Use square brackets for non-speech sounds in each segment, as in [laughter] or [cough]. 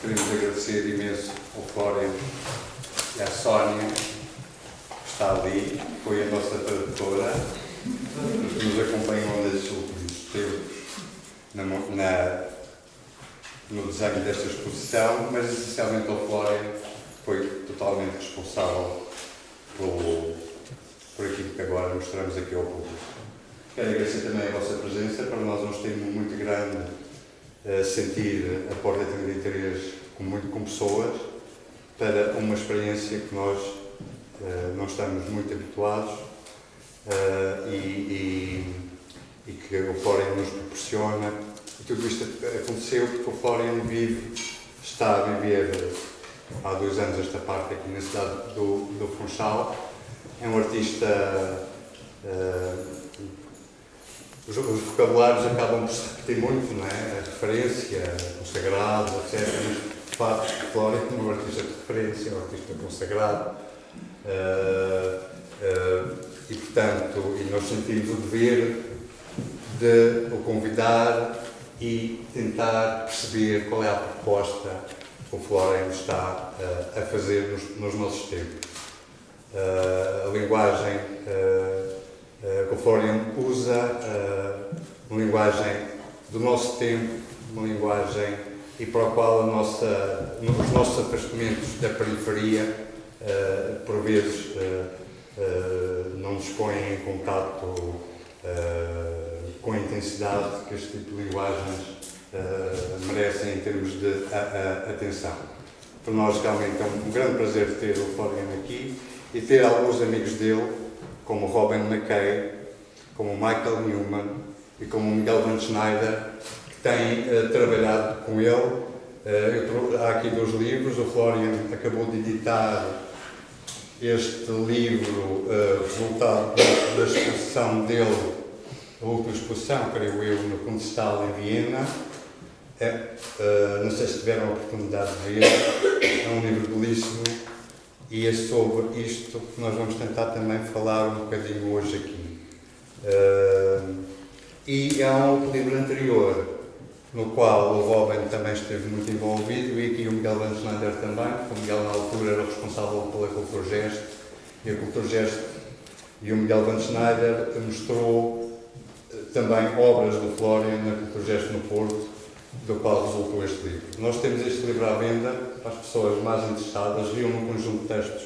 queremos agradecer imenso ao Flório e à Sónia, que está ali, foi a nossa tradutora, que nos acompanhou nestes últimos tempos na, na, no desenho desta exposição, mas essencialmente ao Flório, foi totalmente responsável pelo, por aquilo que agora mostramos aqui ao público. Quero agradecer também a vossa presença, para nós é um estímulo muito grande sentir a Porta 33 como, muito, com pessoas, para uma experiência que nós uh, não estamos muito habituados uh, e, e, e, que o Florian nos proporciona. E tudo isto aconteceu porque o Florian vive, está a viver há dois anos esta parte aqui na cidade do, do Funchal. É um artista uh, os, os, vocabulários acabam por se repetir muito, não é? A referência, o sagrado, etc. Mas, de facto, Flória é um artista de referência, um artista consagrado. Uh, uh, e, portanto, e nós sentimos o dever de o convidar e tentar perceber qual é a proposta que o Flóreo está uh, a fazer nos, nos nossos tempos. a linguagem uh, o Florian usa uh, uma linguagem do nosso tempo, uma linguagem e para a qual a nossa, os nossos afastamentos da periferia, uh, por vezes, não nos põem em contato com a intensidade que este tipo de linguagens merecem em termos de atenção. Para nós, realmente, é um grande prazer ter o Florian aqui e ter alguns amigos dele como Robin McKay, como Michael Newman e como Miguel Van Schneider, que têm uh, trabalhado com ele. Uh, há aqui dois livros, o Florian acabou de editar este livro, uh, resultado da exposição dele, a última exposição, creio eu, no Kunsthalle em Viena. É, não sei se tiveram a oportunidade de ver, é um livro belíssimo e é sobre isto que nós vamos tentar também falar um bocadinho hoje aqui. Uh, e há um livro anterior, no qual o Robin também esteve muito envolvido, e aqui o Miguel Van também, porque o Miguel na altura era responsável pela Cultura Gesto, e a Cultura Gesto e o Miguel Van mostrou eh, também obras do Florian na Cultura Gesto no Porto, do qual resultou este livro. Nós temos este livro à venda para as pessoas mais interessadas, viam num conjunto de textos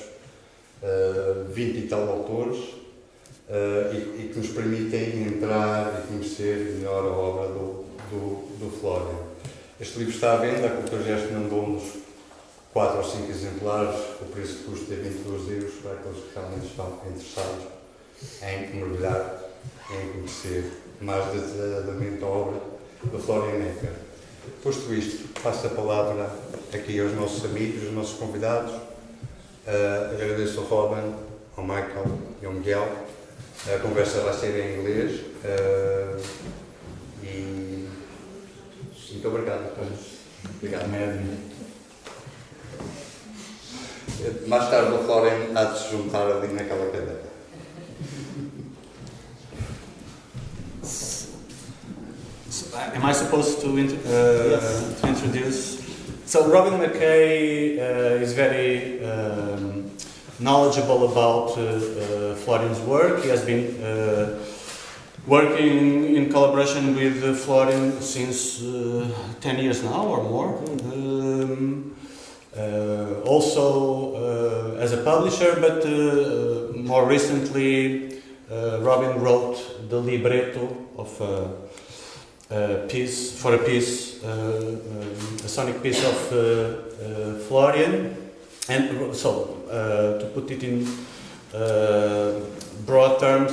uh, eh, 20 e tal autores uh, e, e, que nos permitem entrar e conhecer melhor a obra do, do, do Flório. Este livro está à venda, a Cultura Gesto mandou-nos 4 ou 5 exemplares, o preço de custo é 22 euros para aqueles que realmente estão interessados em mergulhar, em conhecer mais detalhadamente a obra do Florian Necker. Posto isto, passo a palavra aqui aos nossos amigos, aos nossos convidados. Uh, agradeço ao Robin, ao Michael e ao Miguel. A conversa vai ser em inglês. Uh, e muito obrigado todos. Obrigado. Mais tarde o Florian há de se juntar ali naquela cadeira. Am I supposed to, int uh, yes. to introduce? So Robin Mackay uh, is very um, knowledgeable about uh, uh Florian's work. He has been uh, working in collaboration with uh, Florian since 10 years now or more. Um, also as a publisher, but more recently Robin wrote the libretto of piece for a piece, uh, um, a sonic piece of uh, uh, Florian, and so to put it in broad terms,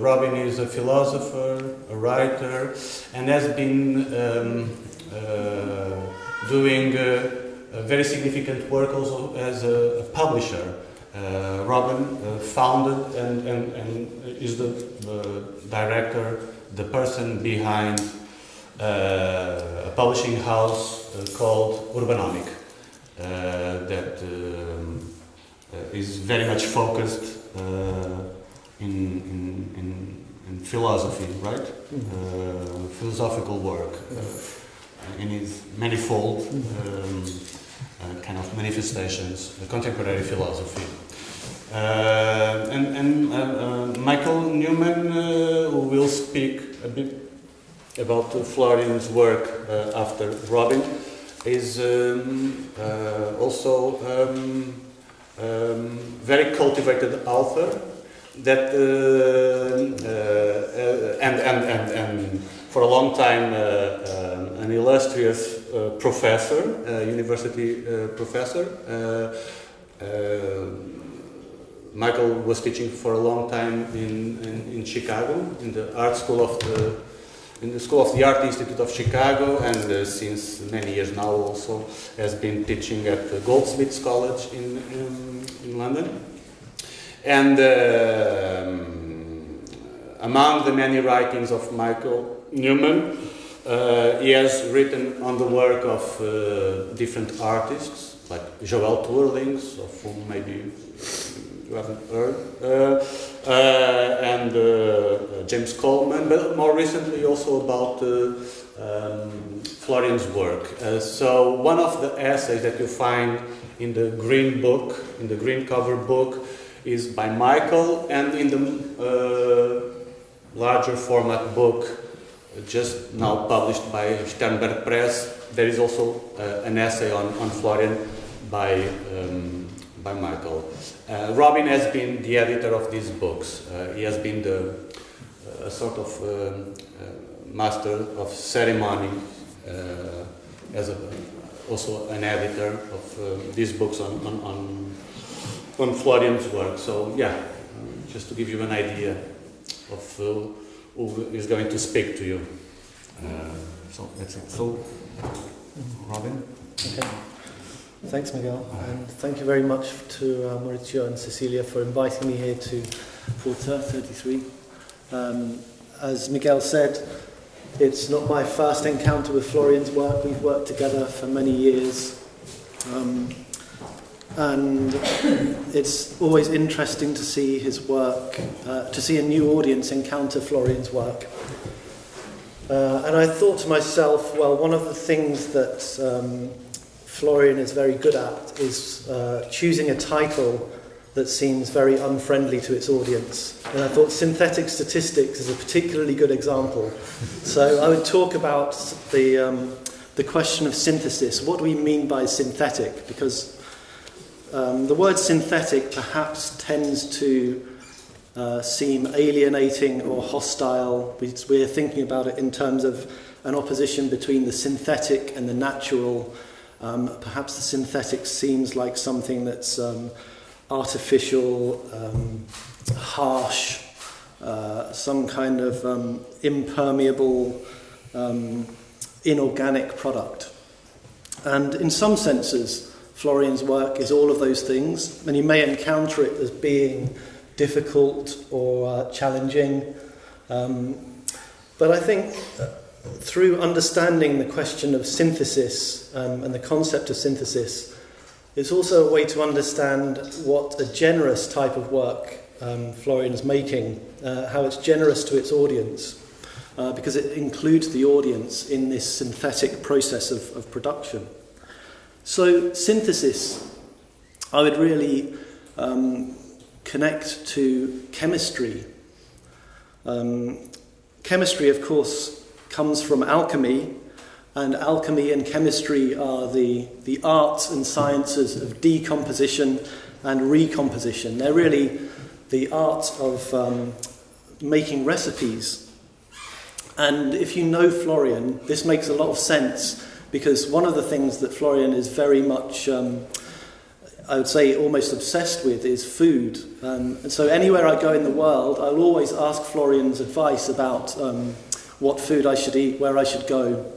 Robin is a philosopher, a writer, and has been um, doing very significant work also as a, a publisher. Uh, Robin uh, founded and, and, and is the uh, director the person behind uh, a publishing house uh, called Urbanomic uh, that um, is very much focused in, in, in, in, philosophy, right? Mm-hmm. philosophical work. in its manifold um, uh, kind of manifestations, the contemporary philosophy. Uh, and and uh, uh, Michael Newman uh, will speak a bit about Florian's work after Robin is um, also um, um, very cultivated author that uh, uh, and, and, and, and for a long time uh, an illustrious professor, university professor. Michael was teaching for a long time in, in, in, Chicago, in the art school of the in the School of the Art Institute of Chicago, and uh, since many years now also has been teaching at the Goldsmiths College in, in, in London. And um, among the many writings of Michael Newman, uh, he has written on the work of uh, different artists, like Joëlle Tuerlinckx, of whom maybe you haven't heard, uh, uh and uh, James Coleman, but more recently also about um, Florian's work. so one of the essays that you find in the green book, in the green cover book, is by Michael, and in the uh, larger format book, just now published by Sternberg Press, there is also uh, an essay on, on Florian by, um, by Michael. Uh, Robin has been the editor of these books. Uh, he has been the uh, sort of um, uh, master of ceremony as a, also an editor of these books on, on, on on Florian's work. So yeah, just to give you an idea of uh, who is going to speak to you. Uh, so that's it. So, Robin. Okay. Thanks, Miguel, and thank you very much to uh, Maurizio and Cecilia for inviting me here to Porta 33. Um, as Miguel said, it's not my first encounter with Florian's work. We've worked together for many years. Um, and it's always interesting to see his work, uh, to see a new audience encounter Florian's work. Uh, and I thought to myself, well, one of the things that um, Florian is very good at is uh, choosing a title that seems very unfriendly to its audience. And I thought synthetic statistics is a particularly good example. So I would talk about the, um, the question of synthesis. What do we mean by synthetic? Because um, the word synthetic perhaps tends to uh, seem alienating or hostile. We're thinking about it in terms of an opposition between the synthetic and the natural. Um, perhaps the synthetic seems like something that's um, artificial, um, harsh, uh, some kind of um, impermeable, um, inorganic product. And in some senses, Florian's work is all of those things, and you may encounter it as being difficult or uh, challenging. Um, but I think uh, through understanding the question of synthesis um, and the concept of synthesis, it's also a way to understand what a generous type of work um, Florian is making, uh, how it's generous to its audience, uh, because it includes the audience in this synthetic process of, of production. So, synthesis, I would really um, connect to chemistry. Um, chemistry, of course, comes from alchemy, and alchemy and chemistry are the, the arts and sciences of decomposition and recomposition. They're really the art of um, making recipes. And if you know Florian, this makes a lot of sense because one of the things that Florian is very much, um, I would say, almost obsessed with is food. Um, and so anywhere I go in the world, I'll always ask Florian's advice about um, what food I should eat, where I should go.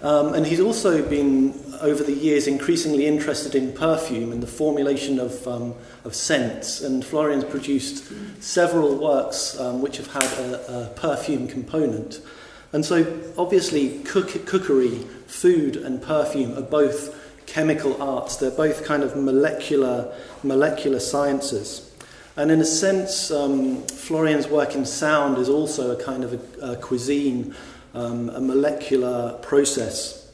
Um, and he's also been, over the years, increasingly interested in perfume and the formulation of, um, of scents. And Florian's produced several works um, which have had a, a perfume component. And so, obviously, cook- cookery, food, and perfume are both chemical arts. They're both kind of molecular, molecular sciences. And in a sense, um, Florian's work in sound is also a kind of a, a cuisine, um, a molecular process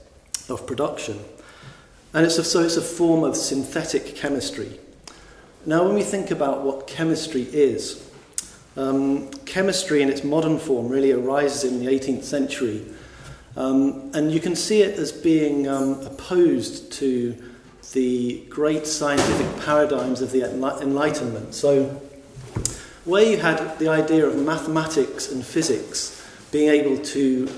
of production. And it's a, so it's a form of synthetic chemistry. Now, when we think about what chemistry is, um, chemistry in its modern form really arises in the 18th century. Um, and you can see it as being um, opposed to the great scientific paradigms of the Enlightenment. So, where you had the idea of mathematics and physics being able to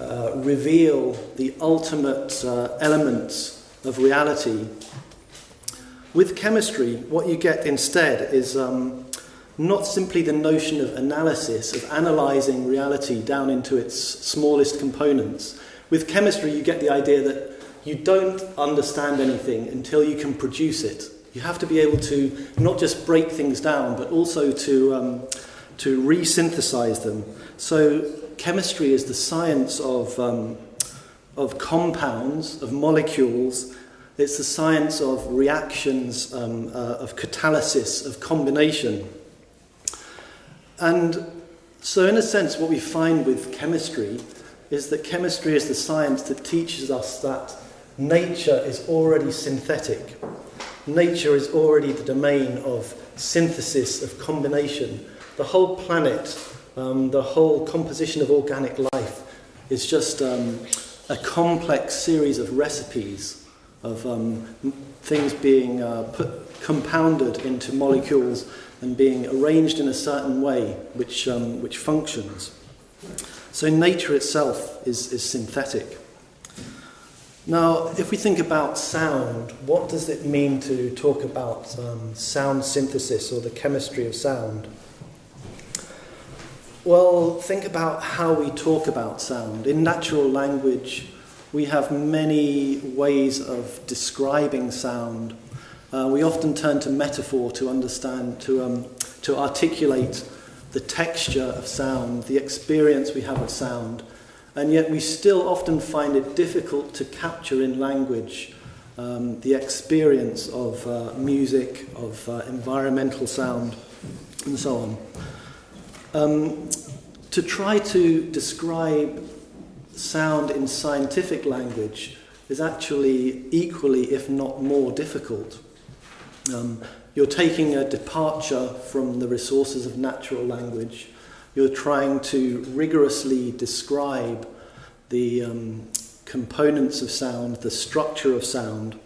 uh, reveal the ultimate uh, elements of reality, with chemistry, what you get instead is um, not simply the notion of analysis, of analysing reality down into its smallest components. With chemistry, you get the idea that you don't understand anything until you can produce it. You have to be able to not just break things down, but also to, um, to resynthesize them. So, chemistry is the science of, um, of compounds, of molecules. It's the science of reactions, um, uh, of catalysis, of combination. And so, in a sense, what we find with chemistry is that chemistry is the science that teaches us that nature is already synthetic. Nature is already the domain of synthesis, of combination. The whole planet, um, the whole composition of organic life is just um, a complex series of recipes of um, things being uh, put, compounded into molecules and being arranged in a certain way which, um, which functions. So nature itself is, is synthetic. Now, if we think about sound, what does it mean to talk about um, sound synthesis or the chemistry of sound? Well, think about how we talk about sound. In natural language, we have many ways of describing sound. Uh, we often turn to metaphor to understand, to, um, to articulate the texture of sound, the experience we have of sound and yet we still often find it difficult to capture in language um, the experience of uh, music, of uh, environmental sound, and so on. Um, to try to describe sound in scientific language is actually equally, if not more, difficult. Um, you're taking a departure from the resources of natural language you're trying to rigorously describe the um, components of sound, the structure of sound.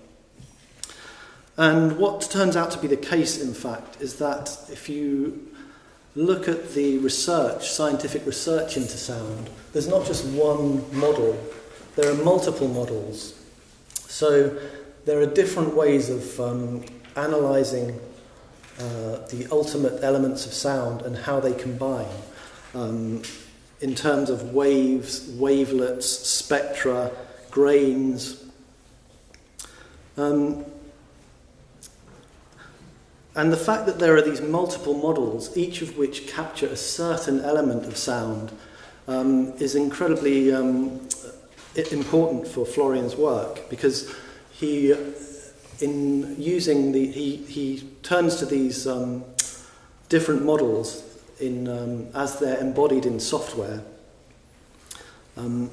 And what turns out to be the case, in fact, is that if you look at the research, scientific research into sound, there's not just one model, there are multiple models. So there are different ways of um, analysing uh, the ultimate elements of sound and how they combine um, in terms of waves, wavelets, spectra, grains. Um, and the fact that there are these multiple models, each of which capture a certain element of sound, um, is incredibly um, important for Florian's work because he, in using the, he, he turns to these um, different models in, um, as they're embodied in software. Um,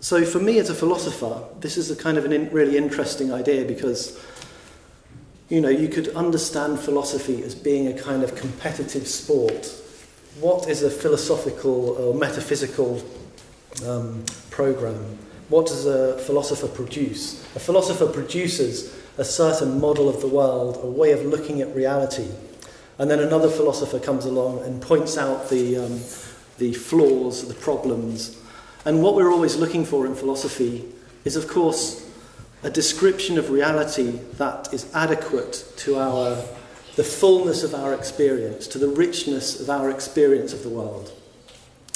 so for me as a philosopher, this is a kind of a in, really interesting idea because you know, you could understand philosophy as being a kind of competitive sport. What is a philosophical or metaphysical um, program? What does a philosopher produce? A philosopher produces a certain model of the world, a way of looking at reality. And then another philosopher comes along and points out the, um, the flaws, the problems. And what we're always looking for in philosophy is, of course, a description of reality that is adequate to our, the fullness of our experience, to the richness of our experience of the world.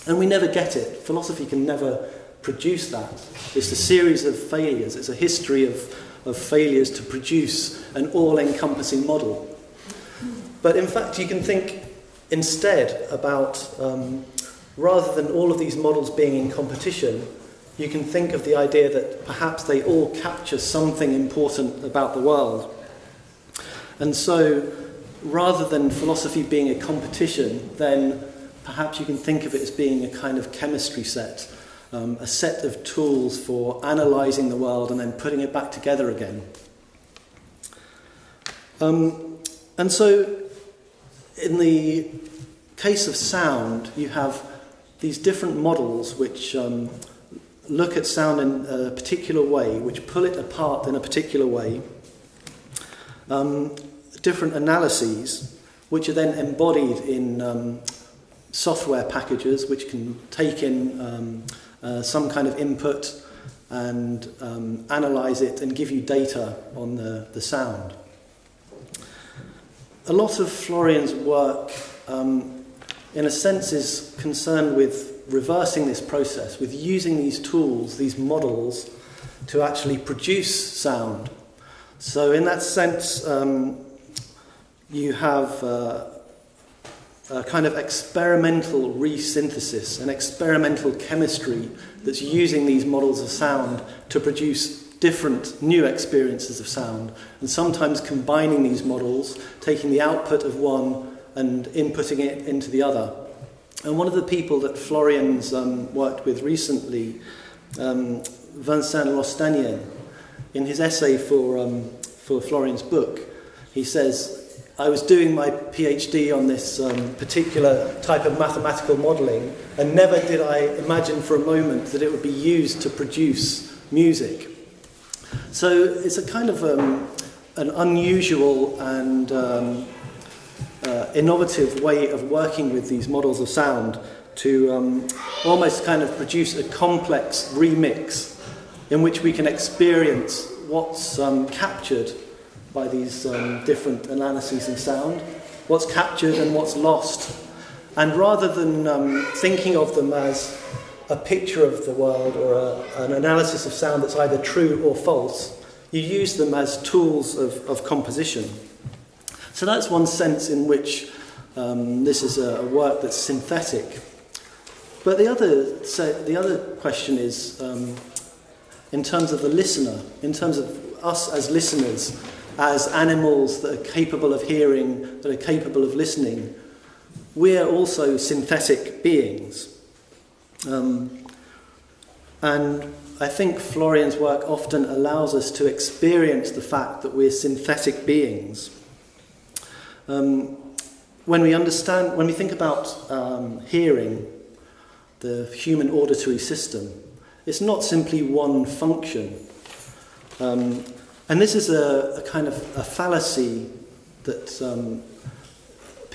And we never get it. Philosophy can never produce that. It's a series of failures, it's a history of, of failures to produce an all encompassing model. But in fact, you can think instead about, um, rather than all of these models being in competition, you can think of the idea that perhaps they all capture something important about the world. And so, rather than philosophy being a competition, then perhaps you can think of it as being a kind of chemistry set, um, a set of tools for analysing the world and then putting it back together again. Um, and so, in the case of sound, you have these different models which um, look at sound in a particular way, which pull it apart in a particular way, um, different analyses, which are then embodied in um, software packages which can take in um, uh, some kind of input and um, analyze it and give you data on the, the sound. A lot of Florian's work, um, in a sense, is concerned with reversing this process, with using these tools, these models, to actually produce sound. So, in that sense, um, you have uh, a kind of experimental resynthesis, an experimental chemistry that's using these models of sound to produce different new experiences of sound, and sometimes combining these models, taking the output of one and inputting it into the other. And one of the people that Florian's um, worked with recently, um, Vincent Lostanlen, in his essay for, um, for Florian's book, he says, I was doing my PhD on this um, particular type of mathematical modelling, and never did I imagine for a moment that it would be used to produce music. So it's a kind of um, an unusual and um, uh, innovative way of working with these models of sound to um, almost kind of produce a complex remix in which we can experience what's um, captured by these um, different analyses in sound, what's captured and what's lost. And rather than um, thinking of them as a picture of the world or a, an analysis of sound that's either true or false, you use them as tools of, of composition. So that's one sense in which um, this is a, a work that's synthetic. But the other, so the other question is um, in terms of the listener, in terms of us as listeners, as animals that are capable of hearing, that are capable of listening, we are also synthetic beings. Um, and I think Florian's work often allows us to experience the fact that we're synthetic beings. Um, when we understand, when we think about um, hearing, the human auditory system, it's not simply one function. Um, and this is a, a kind of a fallacy that um,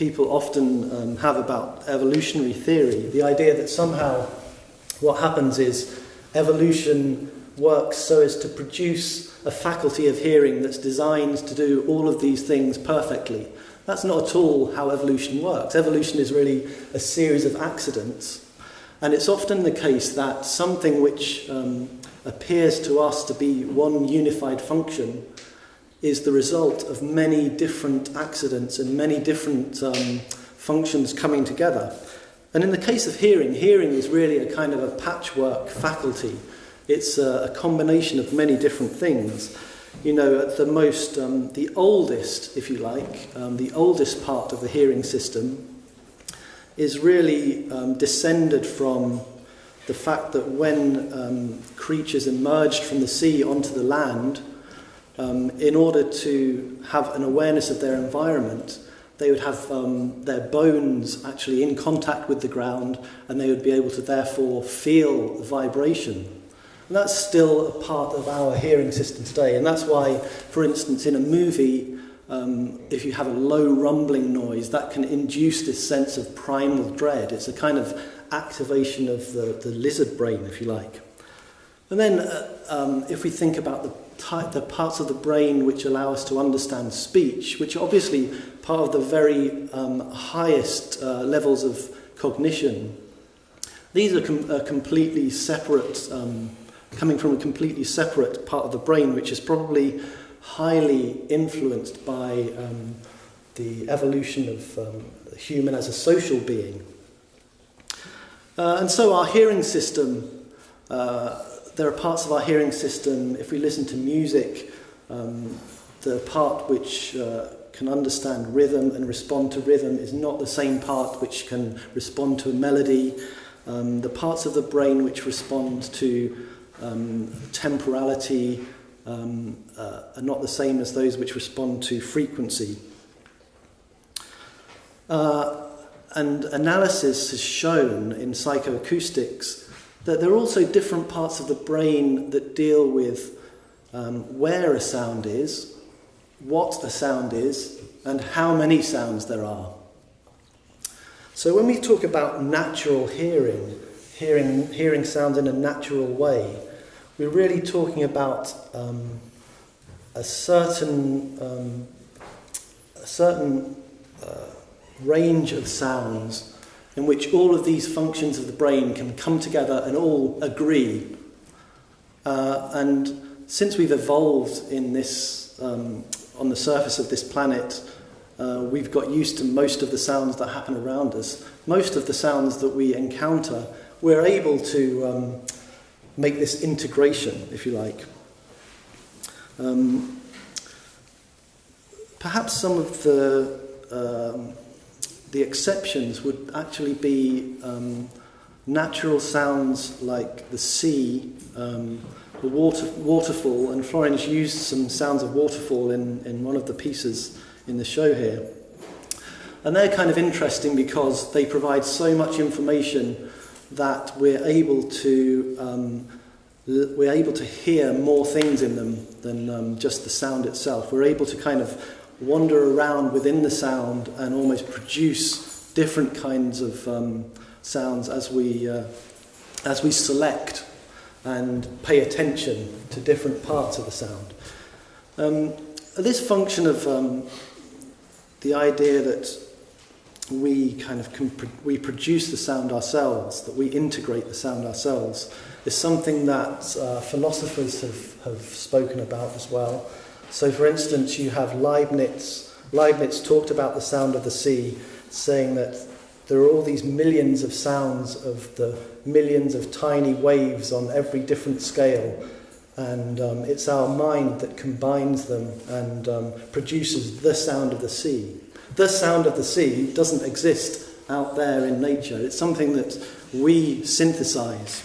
people often um, have about evolutionary theory the idea that somehow what happens is evolution works so as to produce a faculty of hearing that's designed to do all of these things perfectly. That's not at all how evolution works. Evolution is really a series of accidents. And it's often the case that something which um, appears to us to be one unified function is the result of many different accidents and many different um, functions coming together. And in the case of hearing, hearing is really a kind of a patchwork faculty. It's a, a combination of many different things. You know, at the most, um, the oldest, if you like, um, the oldest part of the hearing system is really um, descended from the fact that when um, creatures emerged from the sea onto the land, um, in order to have an awareness of their environment, they would have um, their bones actually in contact with the ground and they would be able to therefore feel the vibration. And that's still a part of our hearing system today. And that's why, for instance, in a movie, um, if you have a low rumbling noise, that can induce this sense of primal dread. It's a kind of activation of the, the lizard brain, if you like. And then, uh, um, if we think about the, the parts of the brain which allow us to understand speech, which are obviously part of the very um, highest uh, levels of cognition, these are com- completely separate, um, coming from a completely separate part of the brain, which is probably highly influenced by um, the evolution of um, human as a social being. Uh, and so our hearing system, uh, there are parts of our hearing system, if we listen to music, um, the part which uh, can understand rhythm and respond to rhythm is not the same part which can respond to a melody. Um, the parts of the brain which respond to um, temporality um, uh, are not the same as those which respond to frequency. Uh, and analysis has shown in psychoacoustics that there are also different parts of the brain that deal with um, where a sound is, what a sound is, and how many sounds there are. So when we talk about natural hearing, hearing, hearing sounds in a natural way, we're really talking about um, a certain, um, a certain uh, range of sounds in which all of these functions of the brain can come together and all agree. Uh, and since we've evolved in this, um, on the surface of this planet, uh, we've got used to most of the sounds that happen around us. Most of the sounds that we encounter, we're able to um, make this integration, if you like. Um, perhaps some of the um, the exceptions would actually be um, natural sounds like the sea, um, the water, waterfall, and Florence used some sounds of waterfall in, in one of the pieces in the show here. And they're kind of interesting because they provide so much information that we're able to um, we're able to hear more things in them than um, just the sound itself. We're able to kind of wander around within the sound and almost produce different kinds of um, sounds as we, uh, as we select and pay attention to different parts of the sound. Um, this function of um, the idea that we kind of we produce the sound ourselves, that we integrate the sound ourselves, is something that uh, philosophers have, have spoken about as well. So, for instance, you have Leibniz. Leibniz talked about the sound of the sea, saying that there are all these millions of sounds of the millions of tiny waves on every different scale. And um, it's our mind that combines them and um, produces the sound of the sea. The sound of the sea doesn't exist out there in nature, it's something that we synthesize.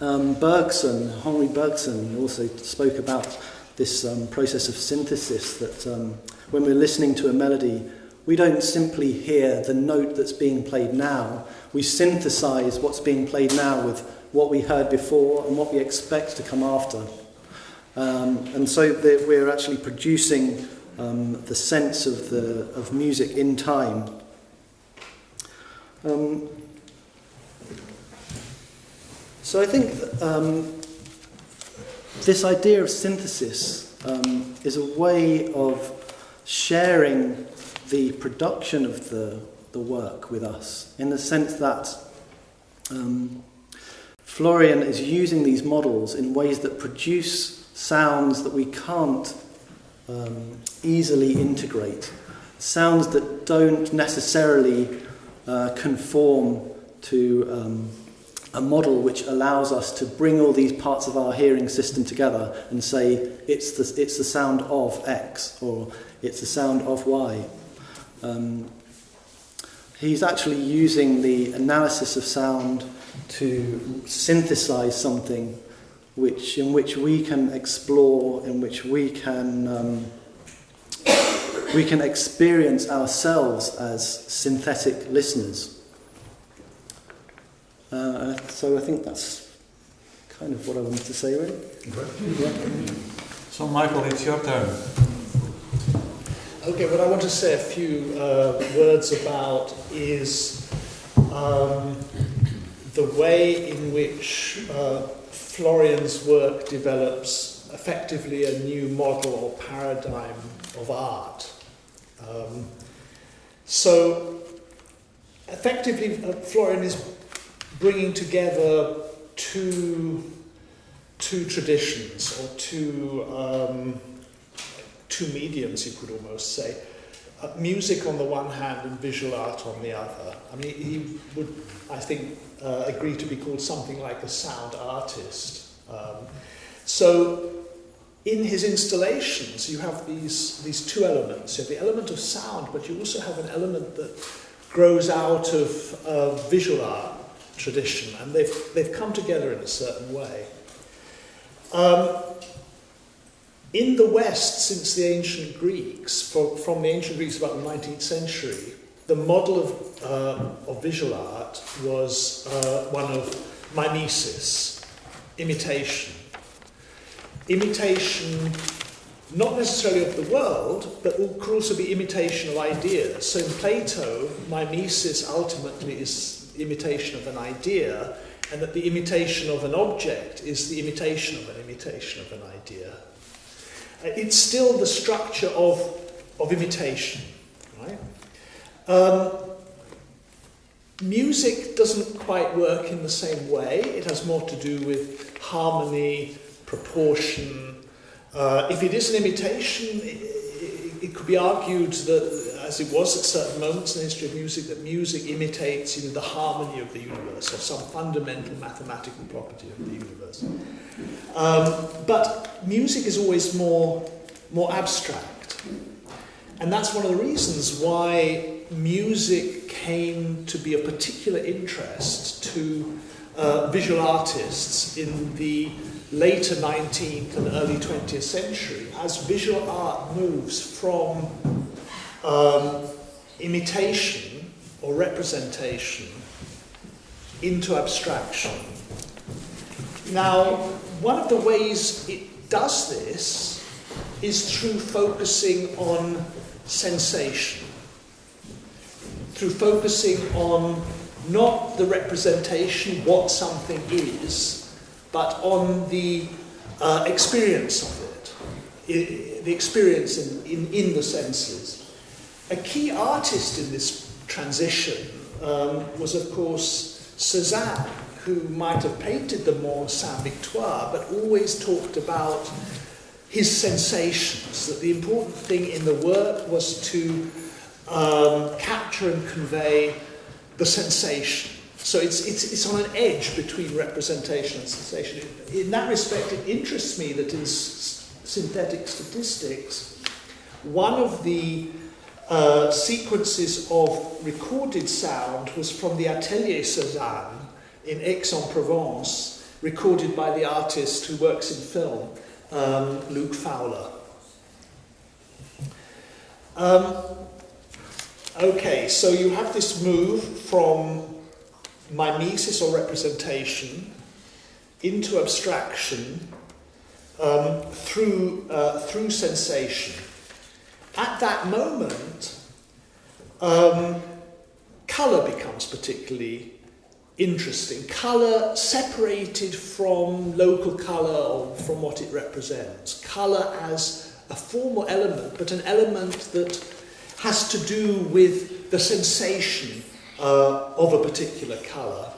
Um, Bergson, Henri Bergson, also spoke about this um, process of synthesis that um, when we're listening to a melody, we don't simply hear the note that's being played now. We synthesize what's being played now with what we heard before and what we expect to come after. Um, and so we're actually producing um, the sense of, the, of music in time. Um, so I think um, this idea of synthesis um, is a way of sharing the production of the, the work with us in the sense that um, Florian is using these models in ways that produce sounds that we can't um, easily integrate, sounds that don't necessarily uh, conform to um, a model which allows us to bring all these parts of our hearing system together and say it's the, it's the sound of X or it's the sound of Y. Um, he's actually using the analysis of sound to synthesize something which, in which we can explore, in which we can, um, we can experience ourselves as synthetic listeners. Uh, so I think that's kind of what I wanted to say, really. Yeah. So, Michael, it's your turn. Okay, what I want to say a few uh, words about is um, the way in which uh, Florian's work develops effectively a new model or paradigm of art. Um, so, effectively, uh, Florian is bringing together two, two traditions or two, um, two mediums, you could almost say. Uh, music on the one hand and visual art on the other. I mean, he would, I think, uh, agree to be called something like a sound artist. Um, so, in his installations, you have these, these two elements. You have the element of sound, but you also have an element that grows out of uh, visual art tradition, and they've, they've come together in a certain way. Um, in the West, since the ancient Greeks, from, from the ancient Greeks about the 19th century, the model of, uh, of visual art was uh, one of mimesis, imitation imitation not necessarily of the world, but could also be imitation of ideas. So in Plato, mimesis ultimately is imitation of an idea, and that the imitation of an object is the imitation of an imitation of an idea. Uh, it's still the structure of, of imitation, right? Um, music doesn't quite work in the same way. It has more to do with harmony, proportion. Uh, if it is an imitation, it, it, could be argued that, as it was at certain moments in the history of music, that music imitates you know, the harmony of the universe or some fundamental mathematical property of the universe. Um, but music is always more, more abstract. And that's one of the reasons why music came to be a particular interest to uh, visual artists in the later 19th and early 20th century, as visual art moves from um, imitation or representation into abstraction. Now, one of the ways it does this is through focusing on sensation, through focusing on not the representation, what something is, but on the uh, experience of it, I, the experience in, in, in, the senses. A key artist in this transition um, was, of course, Cézanne, who might have painted the Mont Sainte-Victoire, but always talked about his sensations, that the important thing in the work was to um, capture and convey the sensation. So it's, it's, it's on an edge between representation and sensation. In that respect, it interests me that in synthetic statistics, one of the uh, sequences of recorded sound was from the Atelier Cézanne in Aix-en-Provence, recorded by the artist who works in film, um, Luke Fowler. Um, okay, so you have this move from mimesis or representation into abstraction um, through, uh, through sensation. At that moment, um, colour becomes particularly interesting. Colour separated from local colour or from what it represents. Colour as a formal element, but an element that has to do with the sensation uh, of a particular colour.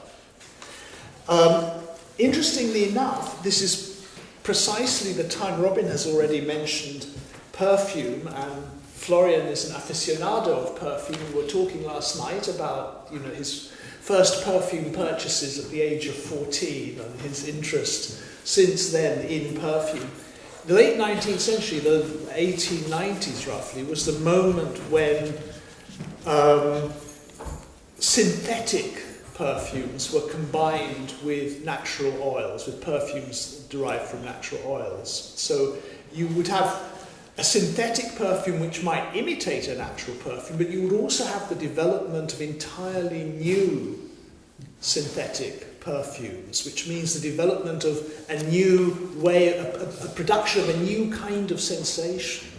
Um, interestingly enough, this is precisely the time Robin has already mentioned perfume, and Florian is an aficionado of perfume. We were talking last night about you know his first perfume purchases at the age of 14 and his interest since then in perfume. The late 19th century, the 1890s roughly, was the moment when um, synthetic perfumes were combined with natural oils, with perfumes derived from natural oils. So you would have a synthetic perfume which might imitate a natural perfume, but you would also have the development of entirely new synthetic perfumes, which means the development of a new way, a, a, production of a new kind of sensation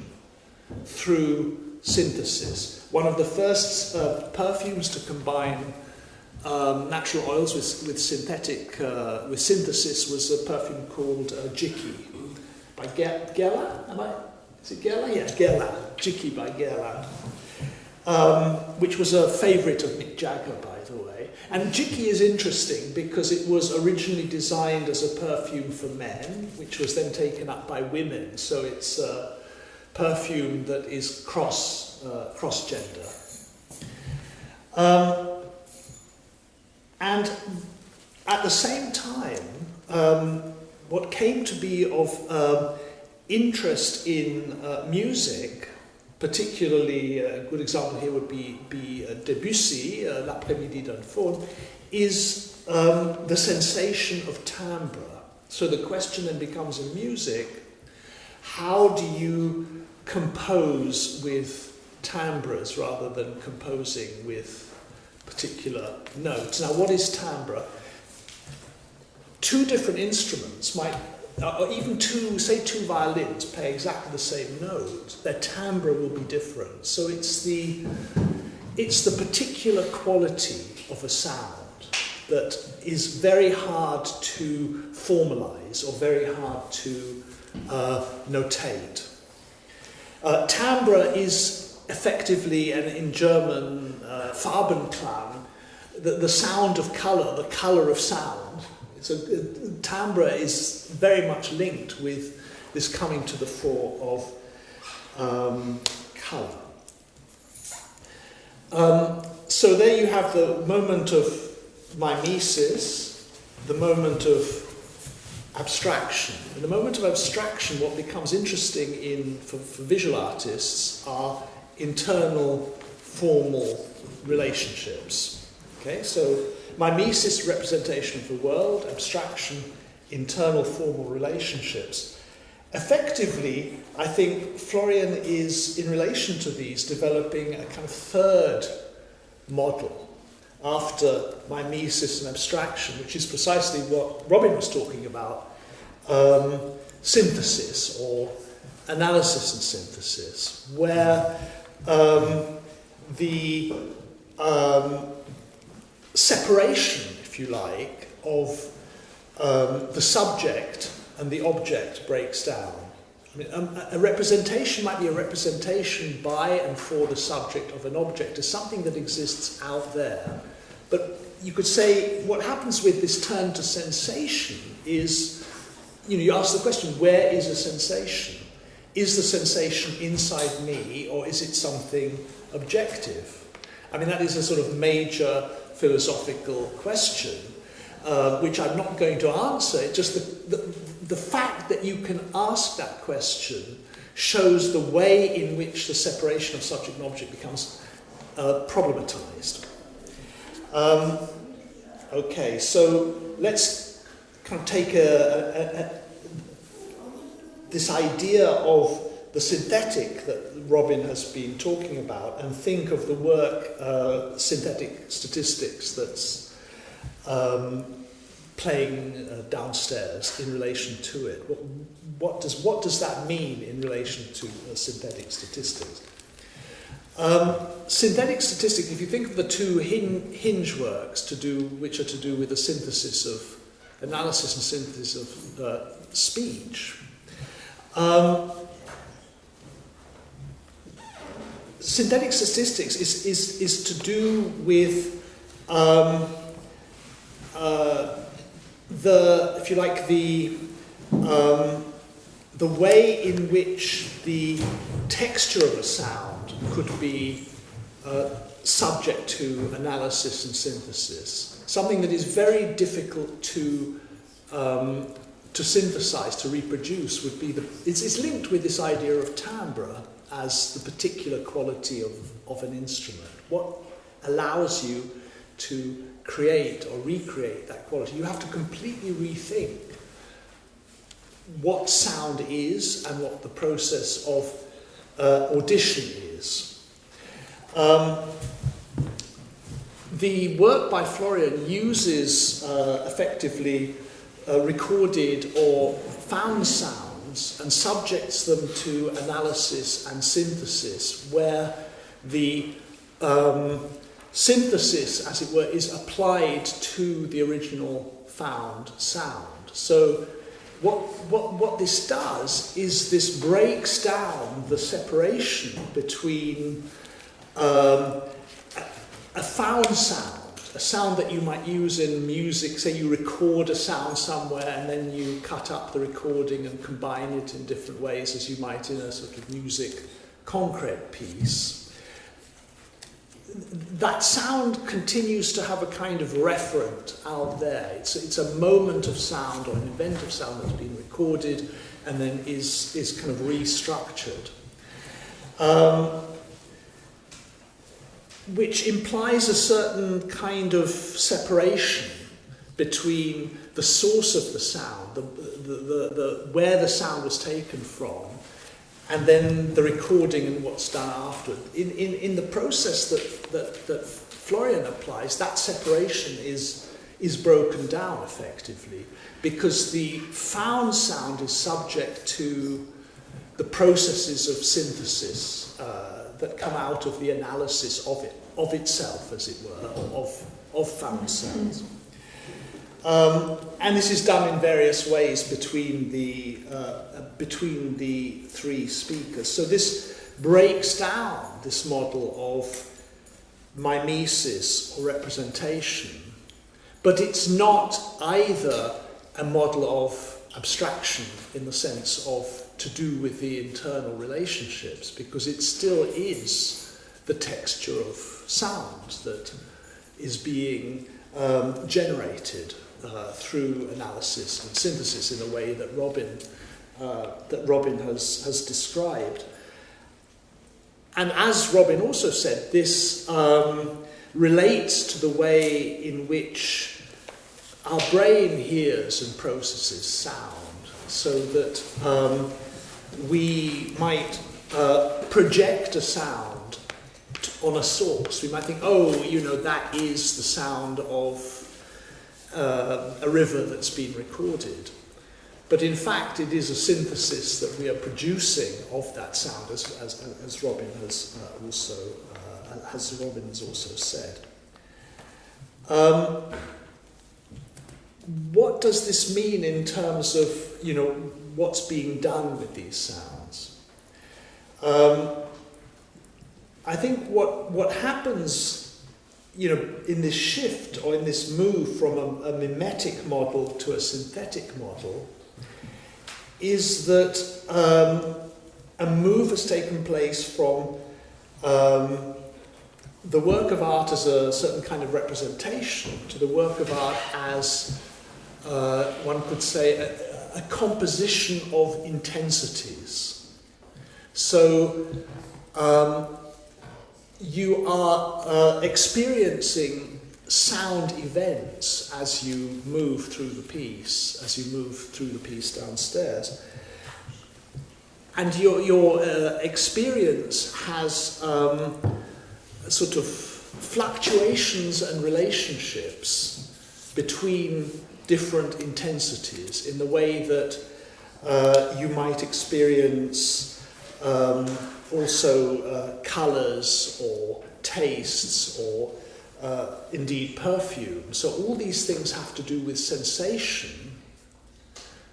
through synthesis one of the first uh, perfumes to combine um, natural oils with, with synthetic, uh, with synthesis was a perfume called uh, Jicky by Ge- Guerlain. Am I? Is it Guerlain? Yeah, Guerlain. Jicky by Guerlain. Um, which was a favourite of Mick Jagger, by the way. And Jicky is interesting because it was originally designed as a perfume for men, which was then taken up by women. So it's a perfume that is cross uh, cross gender. Um, and at the same time, um, what came to be of um, interest in uh, music, particularly a good example here would be, be uh, Debussy, uh, L'après-midi d'un faune, is um, the sensation of timbre. So the question then becomes in music, how do you compose with timbres rather than composing with particular notes? Now, what is timbre? Two different instruments might, or even two, say two violins play exactly the same note, their timbre will be different. So it's the, it's the particular quality of a sound that is very hard to formalize or very hard to uh, notate. Uh, timbre is effectively, and in German, uh, Farbenklang, the, the sound of color, the color of sound. So uh, timbre is very much linked with this coming to the fore of um, color. Um, so there you have the moment of mimesis, the moment of abstraction. In the moment of abstraction, what becomes interesting in, for, for visual artists are internal formal relationships. Okay, so mimesis, representation of the world, abstraction, internal formal relationships. Effectively, I think Florian is, in relation to these, developing a kind of third model after mimesis and abstraction, which is precisely what Robin was talking about um, synthesis or analysis and synthesis, where um, the um, separation, if you like, of um, the subject and the object breaks down. I mean, um, a representation might be a representation by and for the subject of an object as something that exists out there. But you could say what happens with this turn to sensation is, you know, you ask the question, where is a sensation? Is the sensation inside me or is it something objective? I mean, that is a sort of major philosophical question, uh, which I'm not going to answer. It's just the, the, the fact that you can ask that question shows the way in which the separation of subject and object becomes uh, problematized. Um, okay, so let's kind of take a, a, a, this idea of the synthetic that Robin has been talking about and think of the work, uh, synthetic statistics, that's um, playing uh, downstairs in relation to it. What, what, does, what does that mean in relation to uh, synthetic statistics? Um, synthetic statistics, if you think of the two hin hinge works to do, which are to do with the synthesis of analysis and synthesis of uh, speech, um, synthetic statistics is, is, is to do with um, uh, the, if you like, the, um, the way in which the texture of a sound could be uh, subject to analysis and synthesis. Something that is very difficult to, um, to synthesize, to reproduce, would be the. It's, it's linked with this idea of timbre as the particular quality of, of an instrument. What allows you to create or recreate that quality? You have to completely rethink what sound is and what the process of uh, audition is. Um, the work by Florian uses uh, effectively uh, recorded or found and subjects them to analysis and synthesis, where the um, synthesis, as it were, is applied to the original found sound. So what, what, what this does is this breaks down the separation between um, a found sound, a sound that you might use in music, say you record a sound somewhere and then you cut up the recording and combine it in different ways as you might in a sort of musique concrète piece that sound continues to have a kind of referent out there. It's, it's a moment of sound or an event of sound that's been recorded, and then is, is kind of restructured. Um, which implies a certain kind of separation between the source of the sound, the, the, the, the, where the sound was taken from, and then the recording and what's done after. In, in, in the process that, that, that Florian applies, that separation is, is broken down effectively because the found sound is subject to the processes of synthesis uh, that come out of the analysis of it, of itself, as it were, of, of found sounds. Um, and this is done in various ways between the, uh, between the three speakers. So this breaks down this model of mimesis or representation, but it's not either a model of abstraction in the sense of to do with the internal relationships, because it still is the texture of sound that is being um, generated uh, through analysis and synthesis in a way that Robin, uh, that Robin has, has described. And as Robin also said, this um, relates to the way in which our brain hears and processes sound, so that um, we might uh, project a sound on a source. We might think, oh, you know, that is the sound of uh, a river that's been recorded. But in fact, it is a synthesis that we are producing of that sound, as, as, as Robin has uh, also uh, as Robin has also said. Um, what does this mean in terms of you know what's being done with these sounds? Um, I think what what happens you know, in this shift or in this move from a, a mimetic model to a synthetic model is that um, a move has taken place from um, the work of art as a certain kind of representation to the work of art as, uh, one could say, a, a composition of intensities. So, um, you are uh, experiencing sound events as you move through the piece, as you move through the piece downstairs. And your, your uh, experience has um, sort of fluctuations and relationships between different intensities in the way that uh, you might experience um, also uh, colours or tastes or uh, indeed perfume. So all these things have to do with sensation.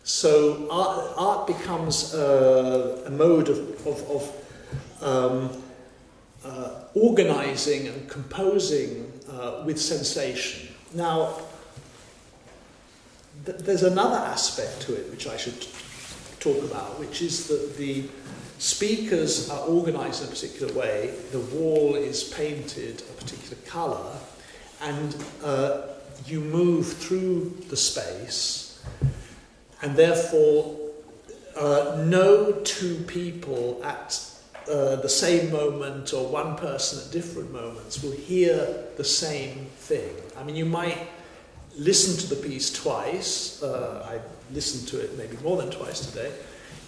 So art, art becomes uh, a mode of, of, of um, uh, organizing and composing uh, with sensation. Now, th- there's another aspect to it which I should talk about, which is that the Speakers are organised in a particular way, the wall is painted a particular colour, and uh, you move through the space, and therefore, uh, no two people at uh, the same moment or one person at different moments will hear the same thing. I mean, you might listen to the piece twice. Uh, I listened to it maybe more than twice today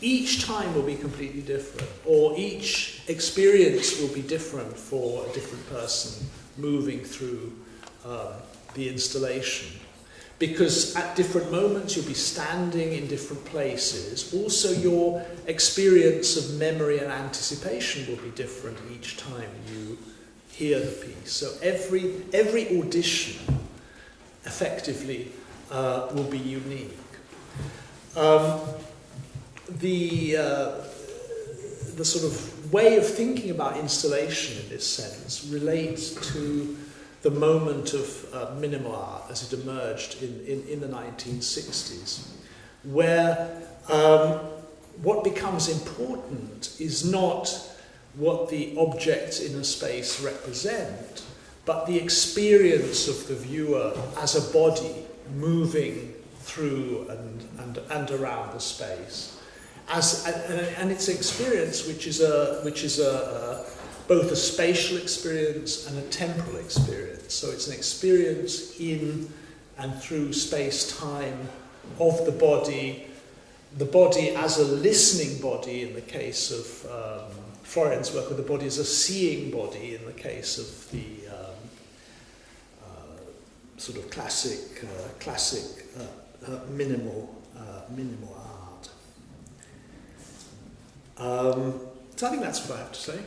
each time will be completely different, or each experience will be different for a different person moving through um, the installation. Because at different moments you'll be standing in different places. Also, your experience of memory and anticipation will be different each time you hear the piece. So, every, every audition effectively uh, will be unique. Um, the, uh, the sort of way of thinking about installation in this sense relates to the moment of uh, minimal art as it emerged in, in, in the 1960s, where um, what becomes important is not what the objects in a space represent, but the experience of the viewer as a body moving through and, and, and around the space. as and, it's experience which is a which is a, a both a spatial experience and a temporal experience. So it's an experience in and through space time of the body, the body as a listening body in the case of um, Florian's work, with the body as a seeing body in the case of the sort of classic, uh, classic uh, uh, minimal, uh, minimal art. Um, so I think that's what I have to say.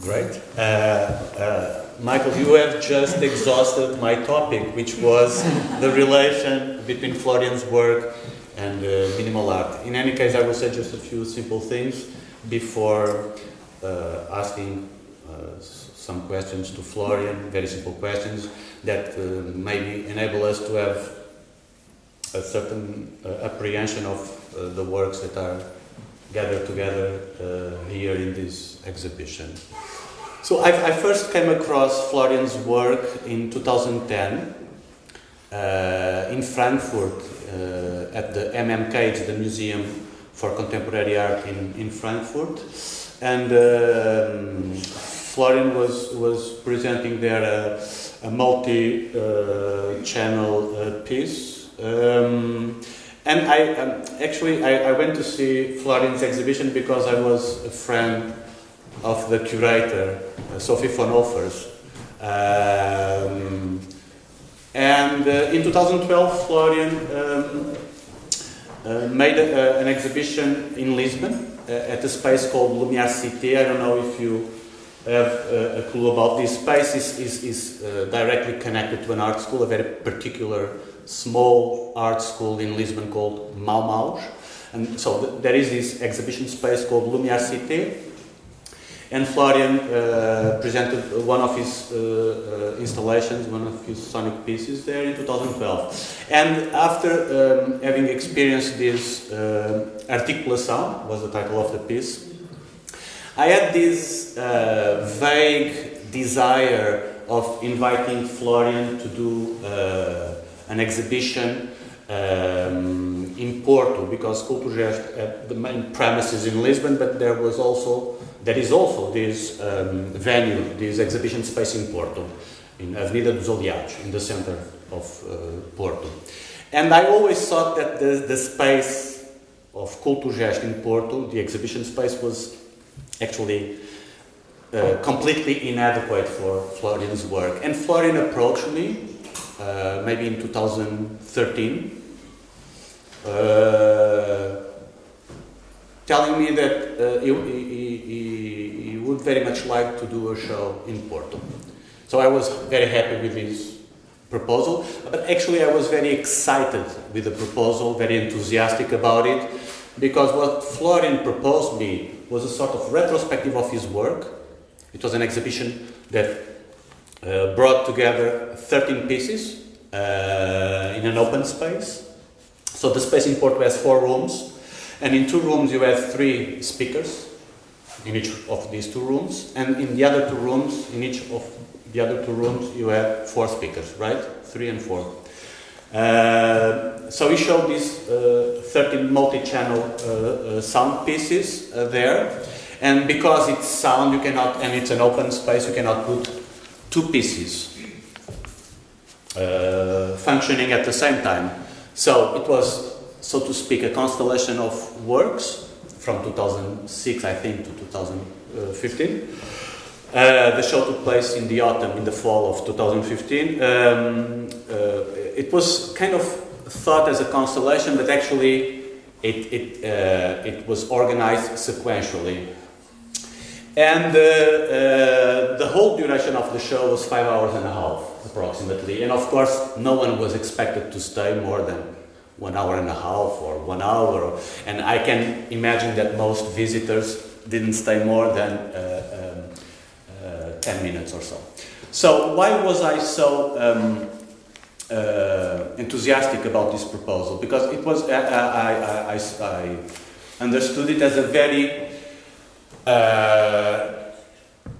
Great. Uh, uh, Michael, you have just exhausted my topic, which was the relation between Florian's work and uh, minimal art. In any case, I will say just a few simple things before uh, asking some questions to Florian, very simple questions that uh, maybe enable us to have a certain apprehension of the works that are gathered together uh, here in this exhibition. So I, I, first came across Florian's work in 2010 uh, in Frankfurt uh, at the MMK, the Museum for Contemporary Art in, in Frankfurt. And um, Florian was, was presenting there a multi-channel uh, piece. Um, and I um, actually I, I, went to see Florian's exhibition because I was a friend of the curator, uh, Sophie von Olfers. Um, and uh, in 2012, Florian um, uh, made a, an exhibition in Lisbon uh, at a space called Lumiar Cité. I don't know if you have uh, a clue about this space. is is, is uh, directly connected to an art school, a very particular small art school in Lisbon called Maumaus. And so th there is this exhibition space called Lumiar Cité. And Florian uh, presented one of his uh, uh, installations, one of his sonic pieces there in 2012. And after um, having experienced this uh, articulação, was the title of the piece, I had this uh, vague desire of inviting Florian to do uh, an exhibition um, in Porto because Culturgest had the main premises in Lisbon, but there was also there is also this um, venue, this exhibition space in Porto, in Avenida dos Aliados, in the center of uh, Porto. And I always thought that the, the space of Culturgest in Porto, the exhibition space, was actually uh, completely inadequate for Florian's work. And Florian approached me uh, maybe in 2013, uh, telling me that uh, he, he, he, would very much like to do a show in Porto. So I was very happy with his proposal, but actually I was very excited with the proposal, very enthusiastic about it, because what Florian proposed me was a sort of retrospective of his work. It was an exhibition that uh, brought together 13 pieces uh, in an open space. So the space in Porto has four rooms, and in two rooms you have three speakers in each of these two rooms, and in the other two rooms, in each of the other two rooms, you have four speakers, right? Three and four. Uh, so we showed these uh, 13 multi-channel uh, uh sound pieces uh, there, and because it's sound, you cannot, and it's an open space, you cannot put two pieces functioning at the same time. So it was, so to speak, a constellation of works from 2006, I think, to 2015. Uh, the show took place in the autumn, in the fall of 2015. Um, uh, it was kind of thought as a constellation, but actually it, it, uh, it was organized sequentially. And uh, uh, the whole duration of the show was five hours and a half, approximately. And of course, no one was expected to stay more than one hour and a half or one hour. And I can imagine that most visitors didn't stay more than uh, 10 minutes or so. So, why was I so um, uh, enthusiastic about this proposal? Because it was, I, I, I, I understood it as a very uh,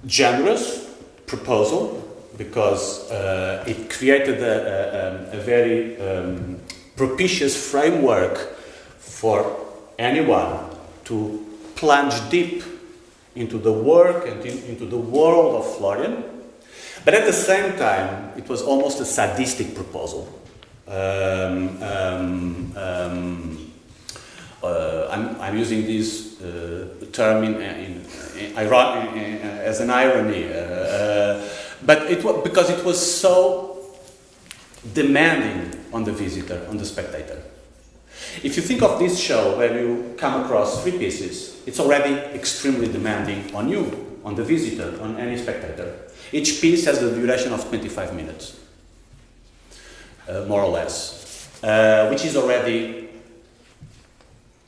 generous proposal because uh, it created a, a, a very um, propitious framework for anyone to plunge deep into the work and in, into the world of Florian. But at the same time, it was almost a sadistic proposal. Um, um, um, uh, I'm, I'm, using this uh, term in, in, in, in, as an irony, uh, uh, but it was because it was so demanding on the visitor, on the spectator. If you think of this show where you come across three pieces, it's already extremely demanding on you, on the visitor, on any spectator. Each piece has the duration of 25 minutes, uh, more or less, uh, which is already,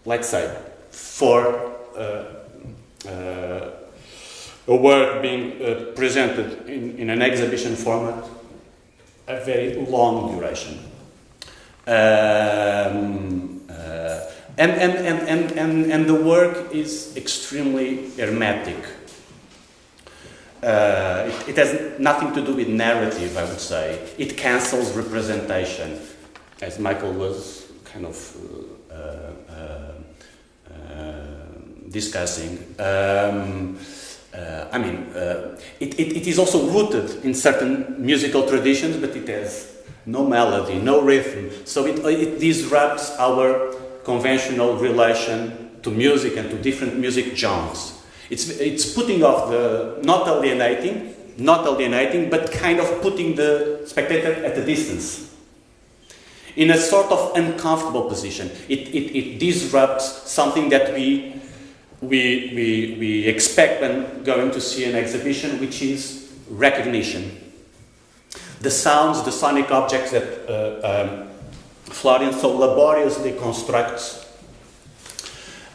let's say, for uh, uh a work being uh, presented in, in an exhibition format, a very long duration. Um, and, and, and, and, and, and the work is extremely hermetic. Uh, it, it, has nothing to do with narrative, I would say. It cancels representation, as Michael was kind of uh, uh, uh discussing. Um, uh, I mean, it, it, it is also rooted in certain musical traditions, but it has no melody, no rhythm. So it, it disrupts our conventional relation to music and to different music genres. It's, it's putting off the, not alienating, not alienating, but kind of putting the spectator at a distance. In a sort of uncomfortable position. It, it, it disrupts something that we, we, we, we expect when going to see an exhibition, which is recognition the sounds, the sonic objects that uh, um, Florian so laboriously constructs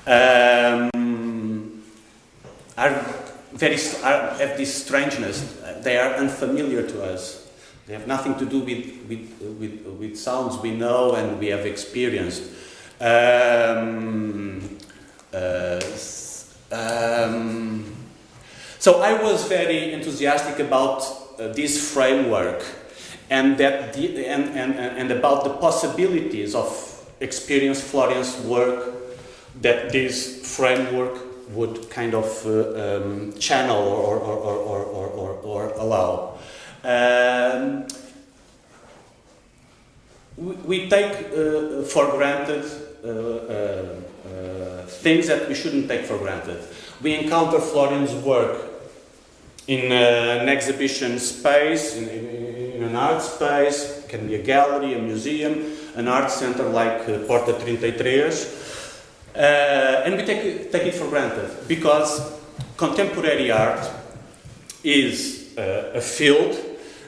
um, are very are, have this strangeness. They are unfamiliar to us. They have nothing to do with, with, with, with sounds we know and we have experienced. Um, uh, um, so I was very enthusiastic about uh, this framework and, that the, and, and, and about the possibilities of experience Florian's work that this framework would kind of uh, um, channel or, or, or, or, or, or allow. Um, we, take uh, for granted uh, uh, uh, things that we shouldn't take for granted. We encounter Florian's work in uh, an exhibition space, in, an art space, can be a gallery, a museum, an art center like uh, Porta 33, uh, and we take, take it for granted because contemporary art is uh, a field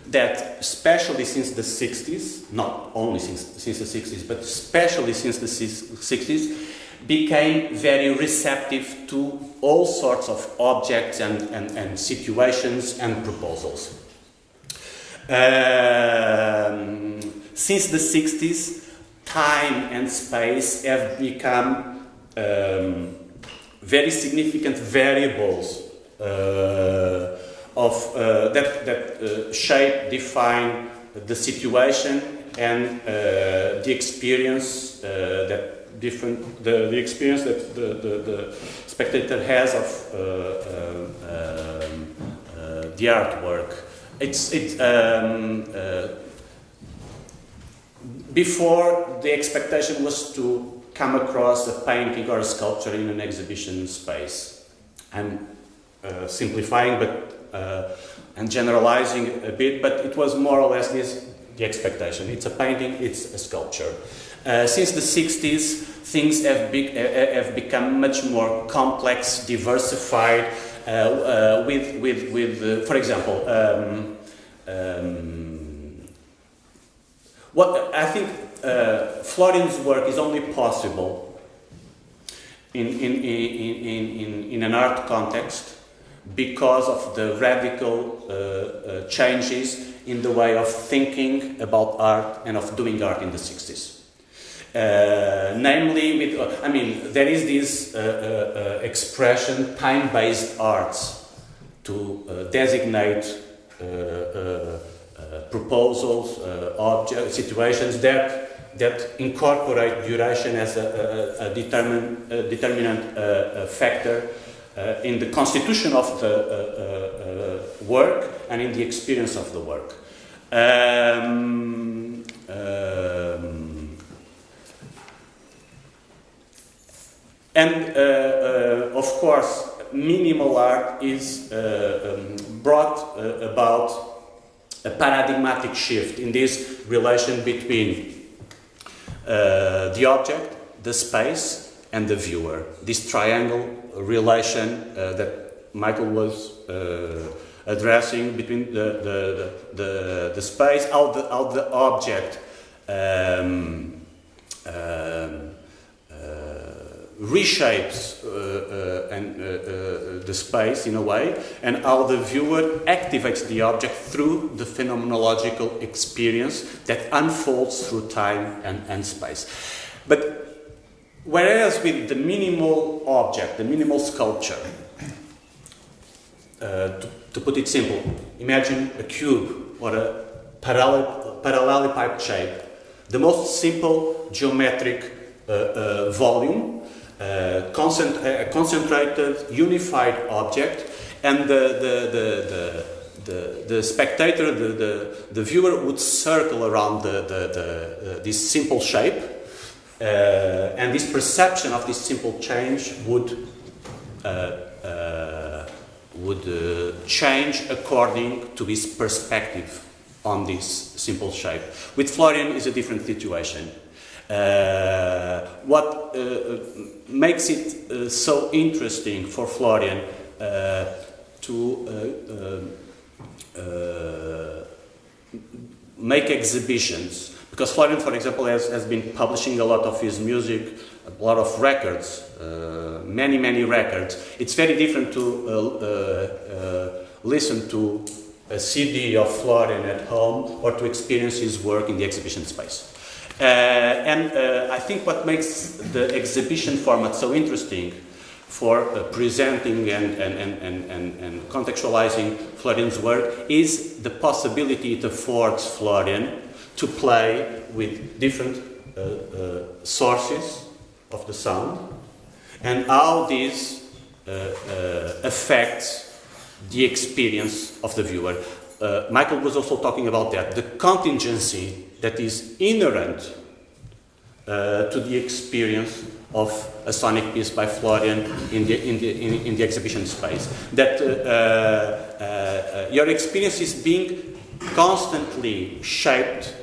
that, especially since the 60s, not only since, since the 60s, but especially since the 60s, became very receptive to all sorts of objects and, and, and situations and proposals. Um, since the 60s, time and space have become um, very significant variables uh, of, uh, that, that uh, shape, define the situation and uh, the experience uh, that different the, the experience that the, the, the spectator has of uh, um, uh, the artwork. It's it um, uh, before the expectation was to come across a painting or a sculpture in an exhibition space. I'm uh, simplifying, but uh, and generalizing a bit, but it was more or less this the expectation. It's a painting, it's a sculpture. Uh, since the 60s, things have, be, uh, have become much more complex, diversified, with, with, with uh, for example, um, um, what I think Florian's work is only possible in, in, in, in, in, an art context because of the radical changes in the way of thinking about art and of doing art in the 60s. Uh, namely, with, uh, I mean, there is this uh, uh, uh expression time based arts to uh, designate proposals, objects, situations that that incorporate duration as a, a, a, determin, a determinant factor in the constitution of the work and in the experience of the work. Um, um, and of course, minimal art is um, brought about a paradigmatic shift in this relation between uh, the object, the space, and the viewer. This triangle relation uh, that Michael was uh, addressing between the, the, the, the, space, how the, how the object um, um, reshapes uh, uh, and, uh, the space in a way, and how the viewer activates the object through the phenomenological experience that unfolds through time and, and space. But whereas with the minimal object, the minimal sculpture, to, to put it simple, imagine a cube or a parallel, parallelepiped shape, the most simple geometric uh, uh, volume uh, concent a concentrated, unified object, and the, the, the, the, the, spectator, the, the, the viewer would circle around the, the, the, uh, this simple shape, uh, and this perception of this simple change would, uh, uh would uh, change according to his perspective on this simple shape. With Florian is a different situation. Uh, what uh, makes it uh, so interesting for Florian uh, to uh, uh, make exhibitions because Florian, for example, has, has been publishing a lot of his music, a lot of records, many, many records. It's very different to listen to a CD of Florian at home or to experience his work in the exhibition space. Uh, and uh, I think what makes the exhibition format so interesting for uh, presenting and, and, and, and, and contextualizing Florian's work is the possibility it affords Florian to play with different uh, uh, sources of the sound and how this uh, affects the experience of the viewer. Michael was also talking about that. The contingency that is inherent uh, to the experience of a sonic piece by Florian in the, in the, in, in the exhibition space. That uh, uh, uh your experience is being constantly shaped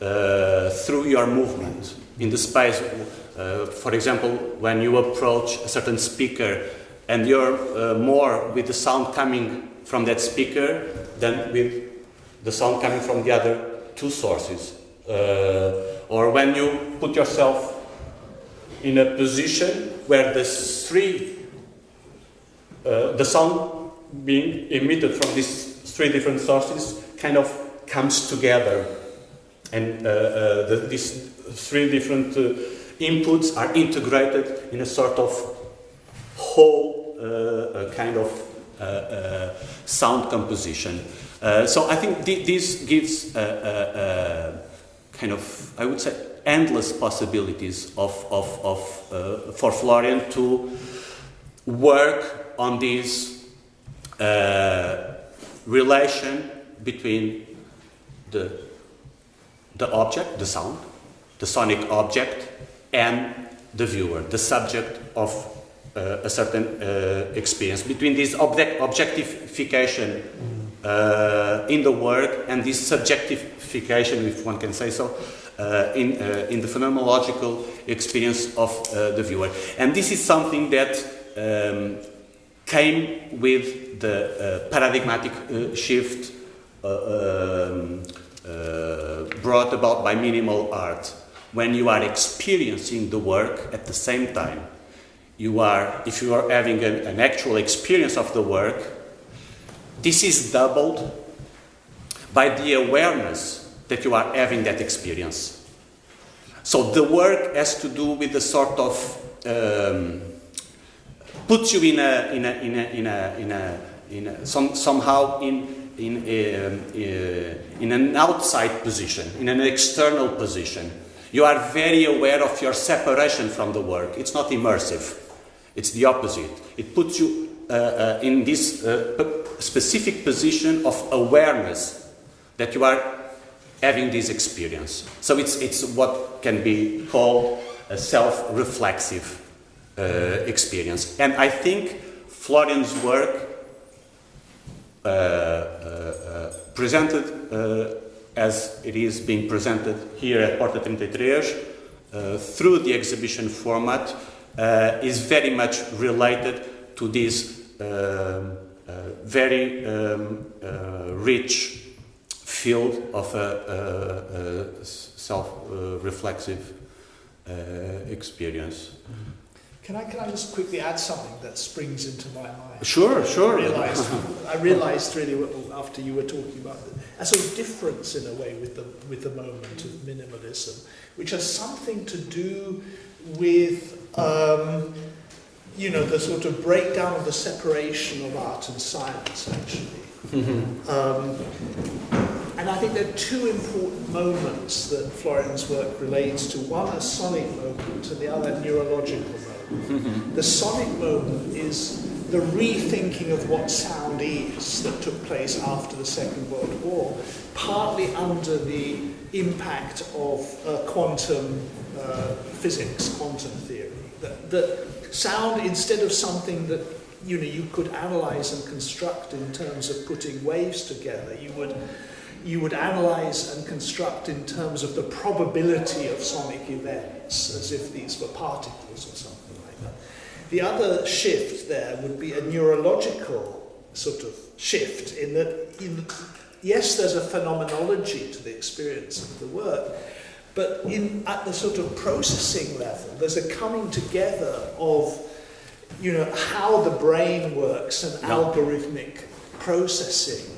uh, through your movement in the space. Uh, for example, when you approach a certain speaker and you're more with the sound coming from that speaker than with the sound coming from the other two sources. Uh, or when you put yourself in a position where the three, uh, the sound being emitted from these three different sources kind of comes together. And uh, uh the, these three different uh, inputs are integrated in a sort of whole uh, kind of sound composition. Uh, so I think th this gives a, a, a, kind of, I would say, endless possibilities of, of, of uh, for Florian to work on this uh, relation between the, the object, the sound, the sonic object, and the viewer, the subject of uh, a certain uh, experience, between this object objectification uh, in the work and this subjectification, if one can say so, uh, in, uh, in the phenomenological experience of uh, the viewer. And this is something that um, came with the uh, paradigmatic uh, shift um, brought about by minimal art. When you are experiencing the work at the same time, you are, if you are having an, an actual experience of the work, this is doubled by the awareness that you are having that experience. So the work has to do with the sort of um, puts you in a in a in a in a in a, in a some, somehow in in, a, um, uh, in an outside position, in an external position. You are very aware of your separation from the work. It's not immersive, it's the opposite. It puts you uh, uh, in this uh, specific position of awareness that you are having this experience. So it's, it's what can be called a self reflexive uh, experience. And I think Florian's work uh, uh, uh, presented uh, as it is being presented here at Porta 33 uh, through the exhibition format is very much related to this very um, uh, rich field of a, a, a self uh, reflexive uh, experience. Can I, can I just quickly add something that springs into my mind? Sure, sure. I realised, I realised really after you were talking about a sort of difference in a way with the, with the moment of minimalism, which has something to do with, um, you know, the sort of breakdown of the separation of art and science, actually. Um, and I think there are two important moments that Florian's work relates to. One, a sonic moment, and the other, a neurological moment. The sonic moment is the rethinking of what sound is that took place after the Second World War, partly under the impact of uh, quantum uh, physics, quantum theory. That, that sound, instead of something that you know you could analyze and construct in terms of putting waves together, you would you would analyze and construct in terms of the probability of sonic events, as if these were particles or something like that. The other shift there would be a neurological sort of shift in that, in, yes, there's a phenomenology to the experience of the work, but in, at the sort of processing level, there's a coming together of you know, how the brain works and Yeah. algorithmic processing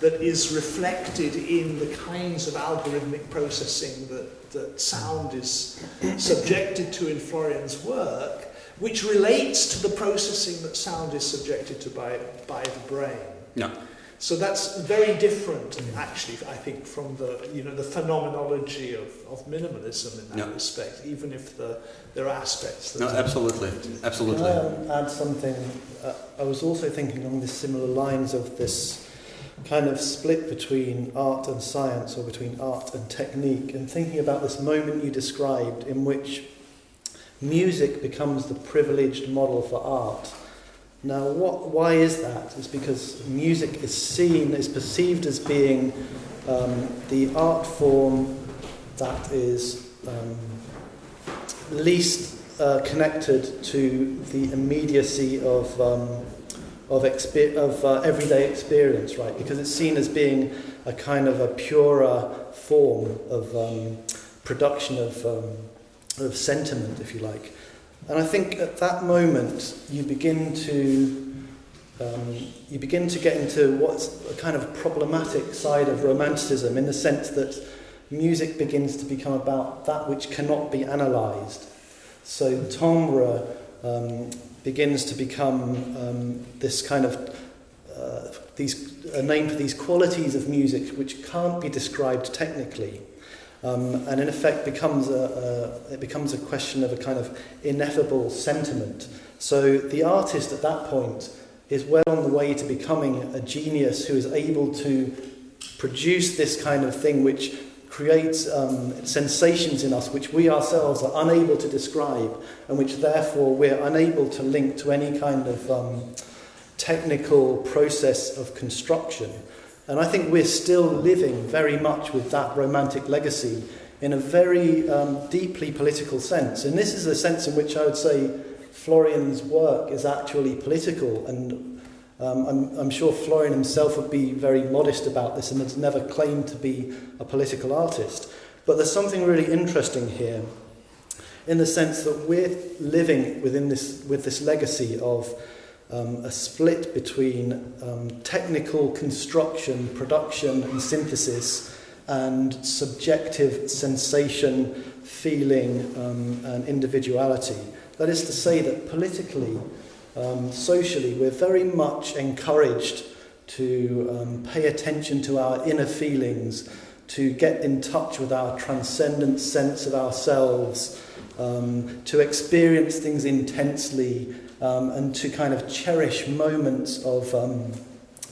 that is reflected in the kinds of algorithmic processing that, that sound is subjected to in Florian's work, which relates to the processing that sound is subjected to by, by the brain. No. So that's very different, actually, I think, from the you know the phenomenology of, of minimalism in that Yeah. respect, even if the, there are aspects that No, are- absolutely, Can absolutely. I add something? Uh, I was also thinking along the similar lines of this kind of split between art and science or between art and technique, and thinking about this moment you described in which music becomes the privileged model for art. Now, what, why is that? It's because music is seen, is perceived as being um, the art form that is um, least uh, connected to the immediacy of um, of, expe- of uh, everyday experience, right? Because it's seen as being a kind of a purer form of um, production of um, of sentiment, if you like. And I think at that moment you begin to um, you begin to get into what's a kind of problematic side of romanticism in the sense that music begins to become about that which cannot be analysed. So timbre um, begins to become um, this kind of uh, these a name for these qualities of music which can't be described technically, um, and in effect becomes a, a it becomes a question of a kind of ineffable sentiment. So the artist at that point is well on the way to becoming a genius who is able to produce this kind of thing which creates um, sensations in us which we ourselves are unable to describe and which therefore we're unable to link to any kind of um, technical process of construction. And I think we're still living very much with that romantic legacy in a very um, deeply political sense. And this is a sense in which I would say Florian's work is actually political and um, I'm, I'm sure Florian himself would be very modest about this and has never claimed to be a political artist. But there's something really interesting here in the sense that we're living within this, with this legacy of um, a split between um, technical construction, production, and synthesis, and subjective sensation, feeling, um, and individuality. That is to say, that politically, um, socially, we're very much encouraged to um, pay attention to our inner feelings, to get in touch with our transcendent sense of ourselves, um, to experience things intensely, um, and to kind of cherish moments of, um,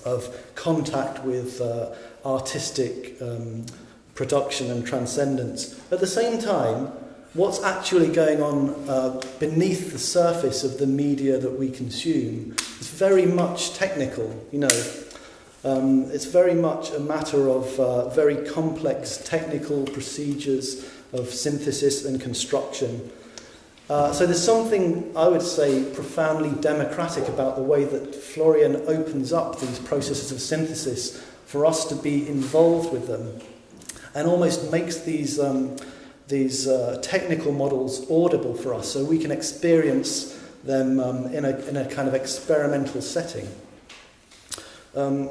of contact with uh, artistic um, production and transcendence. At the same time, what's actually going on uh, beneath the surface of the media that we consume is very much technical, you know. Um, it's very much a matter of uh, very complex technical procedures of synthesis and construction. Uh, so there's something, I would say, profoundly democratic about the way that Florian opens up these processes of synthesis for us to be involved with them and almost makes these, um, these uh, technical models audible for us so we can experience them um, in, a, in a kind of experimental setting. Um,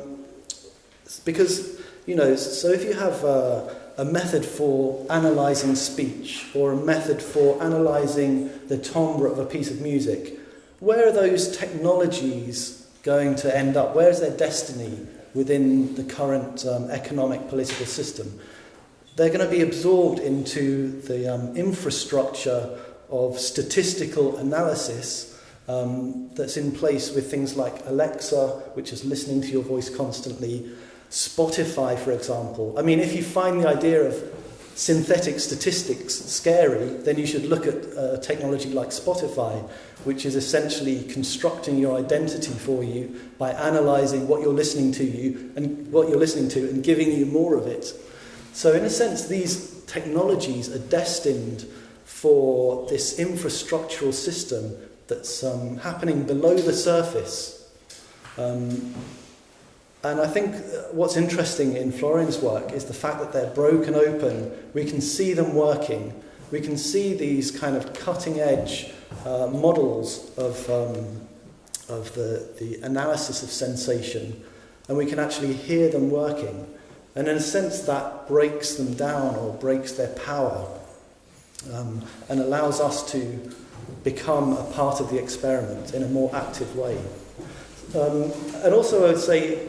because, you know, so if you have uh, a method for analysing speech or a method for analysing the timbre of a piece of music, where are those technologies going to end up? Where is their destiny within the current um, economic political system? They're going to be absorbed into the um, infrastructure of statistical analysis um, that's in place with things like Alexa, which is listening to your voice constantly, Spotify, for example. I mean, if you find the idea of synthetic statistics scary, then you should look at a technology like Spotify, which is essentially constructing your identity for you by analyzing what you're listening to you and what you're listening to and giving you more of it. So in a sense, these technologies are destined for this infrastructural system that's um, happening below the surface. Um, and I think what's interesting in Florian's work is the fact that they're broken open. We can see them working. We can see these kind of cutting edge uh, models of, um, of the, the analysis of sensation, and we can actually hear them working. And in a sense, that breaks them down or breaks their power um, and allows us to become a part of the experiment in a more active way. Um, and also, I would say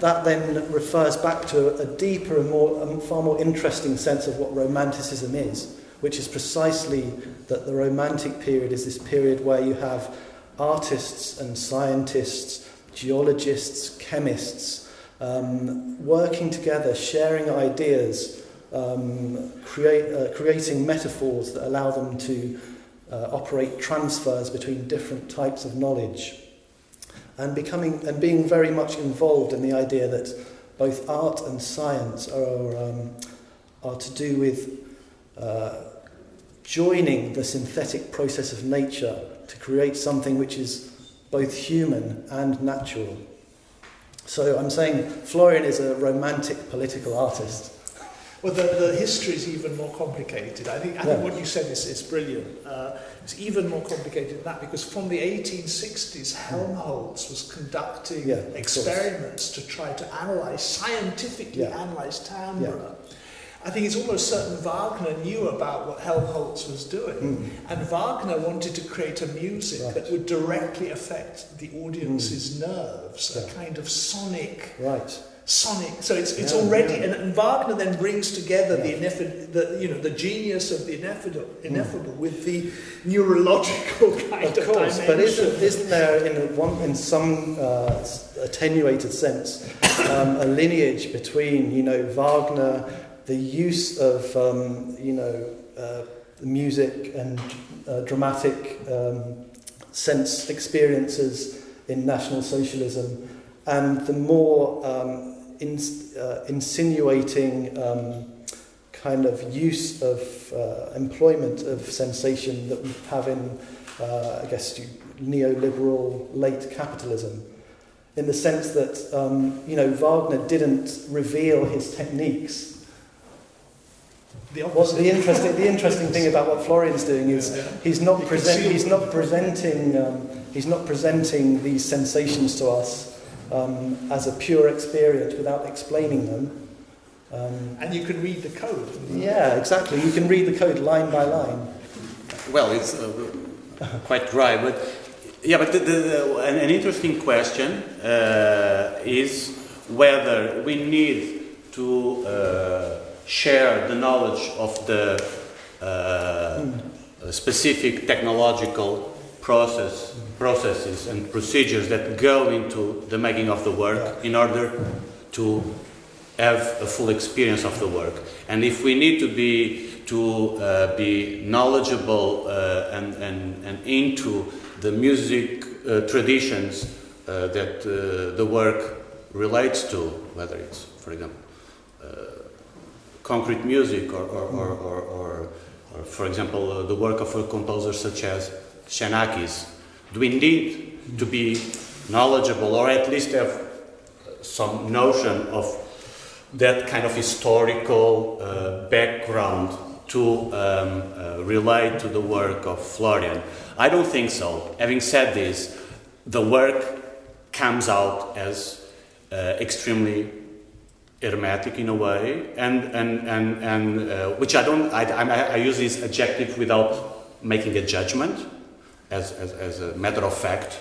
that then refers back to a deeper and more, a far more interesting sense of what Romanticism is, which is precisely that the Romantic period is this period where you have artists and scientists, geologists, chemists, um, working together, sharing ideas, um, create, uh, creating metaphors that allow them to uh, operate transfers between different types of knowledge and becoming and being very much involved in the idea that both art and science are, um, are to do with uh, joining the synthetic process of nature to create something which is both human and natural. So I'm saying Florian is a romantic political artist. Well, the, the history is even more complicated. I think, I think Yeah. what you said is, is brilliant. Uh, it's even more complicated than that because from the 1860s, Helmholtz was conducting Yeah, experiments to try to analyze, scientifically Yeah. analyze timbre. I think it's almost certain Wagner knew about what Helmholtz was doing. And Wagner wanted to create a music. Right. that would directly affect the audience's nerves, a kind of sonic Right. Sonic. So it's, it's Yeah, already, yeah. and, and Wagner then brings together the Yeah. the you know, the genius of the ineffable, ineffable with the neurological [laughs] kind of, Of course, dimension. but isn't, isn't there, in, one, in some uh, attenuated sense, um, a lineage between, you know, Wagner, the use of, um, you know, uh, music and uh, dramatic um, sense experiences in National Socialism, and the more um, in, uh, insinuating um, kind of use of uh, employment of sensation that we have in, uh, I guess, neoliberal late capitalism, in the sense that, um, you know, Wagner didn't reveal his techniques. the the interesting, the interesting thing about what Florian's doing is Yeah. he's not present, he's not presenting um, he's not presenting these sensations to us um, as a pure experience without explaining them. Um, and you can read the code. yeah, exactly. You can read the code line by line. Well, it's uh, quite dry, but Yeah, but the, the, the, an, an interesting question uh, is whether we need to uh, share the knowledge of the uh, specific technological process, processes and procedures that go into the making of the work in order to have a full experience of the work. And if we need to be to uh, be knowledgeable uh, and, and, and into the music uh, traditions uh, that uh, the work relates to, whether it's, for example, uh, concrete music or, or, or, or, or, or for example, the work of a composer such as Xenakis. Do we need to be knowledgeable or at least have some notion of that kind of historical uh, background to um, uh, relate to the work of Florian? I don't think so. Having said this, the work comes out as uh, extremely hermetic in a way, and, and, and, and uh, which I don't, I, I, I use this adjective without making a judgment, as, as, as a matter of fact.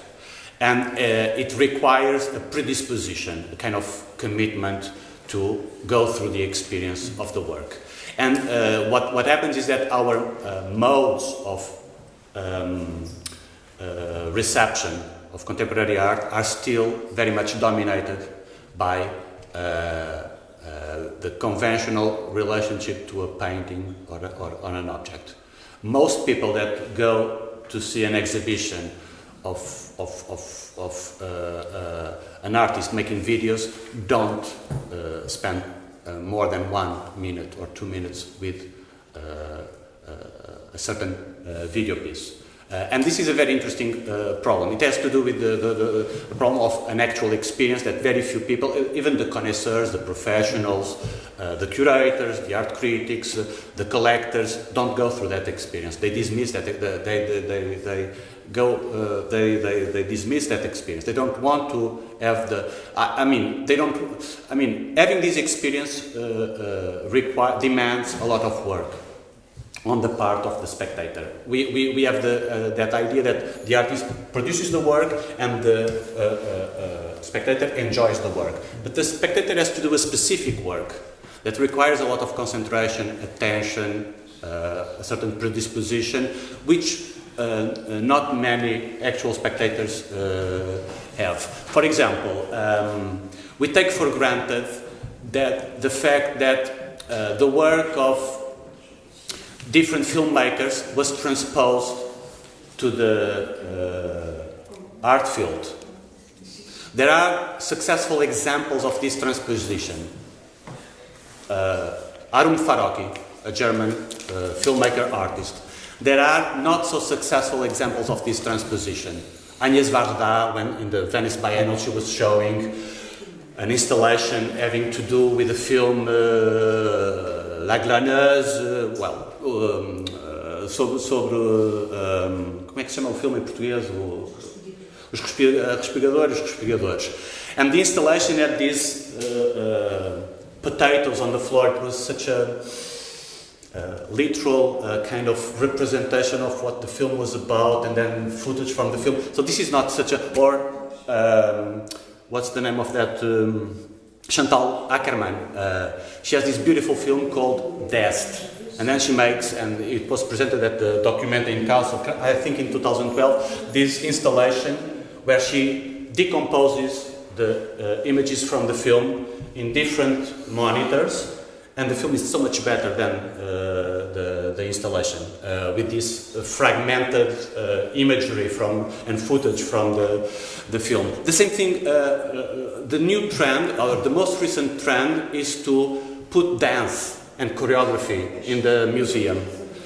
And uh, it requires a predisposition, a kind of commitment to go through the experience of the work. And uh, what, what happens is that our uh, modes of um, uh, reception of contemporary art are still very much dominated by uh, uh, the conventional relationship to a painting or, or, or an object. Most people that go to see an exhibition of, of, of, of uh, uh, an artist making videos don't uh, spend uh, more than one minute or two minutes with uh, uh, a certain video piece. And this is a very interesting problem. It has to do with the, the, the, problem of an actual experience that very few people, even the connoisseurs, the professionals, the curators, the art critics, the collectors, don't go through that experience. They dismiss that, they, they, they, they go, uh, they, they, they dismiss that experience. They don't want to have the, I, I mean, they don't, I mean, having this experience uh, uh, require, demands a lot of work on the part of the spectator. We, we, we have the, uh, that idea that the artist produces the work and the uh, uh, spectator enjoys the work. But the spectator has to do a specific work that requires a lot of concentration, attention, a certain predisposition, which uh, uh, not many actual spectators uh, have. For example, um, we take for granted that the fact that the work of different filmmakers was transposed to the uh, art field. There are successful examples of this transposition. Uh, Harun Farocki, a German uh, filmmaker artist, there are not so successful examples of this transposition. Agnes Varda, when in the Venice Biennale, she was showing an installation having to do with the film uh, La Glaneuse, uh, well, um, uh, sobre, sobre um, como é que se chama o filme em português? O, os respiradores, os respiradores. And the installation had these uh, uh, potatoes on the floor. It was such a uh, literal uh, kind of representation of what the film was about and then footage from the film. So this is not such a, or um, what's the name of that? Um, Chantal Akerman. Uh, she has this beautiful film called D'Est. And then she makes, and it was presented at the Documenta in Kassel, I think in 2012, this installation where she decomposes the uh, images from the film in different monitors and the film is so much better than uh, the, the installation uh, with this fragmented uh, imagery from and footage from the, the film. The same thing, uh, uh, the new trend or the most recent trend is to put dance and choreography in the museum.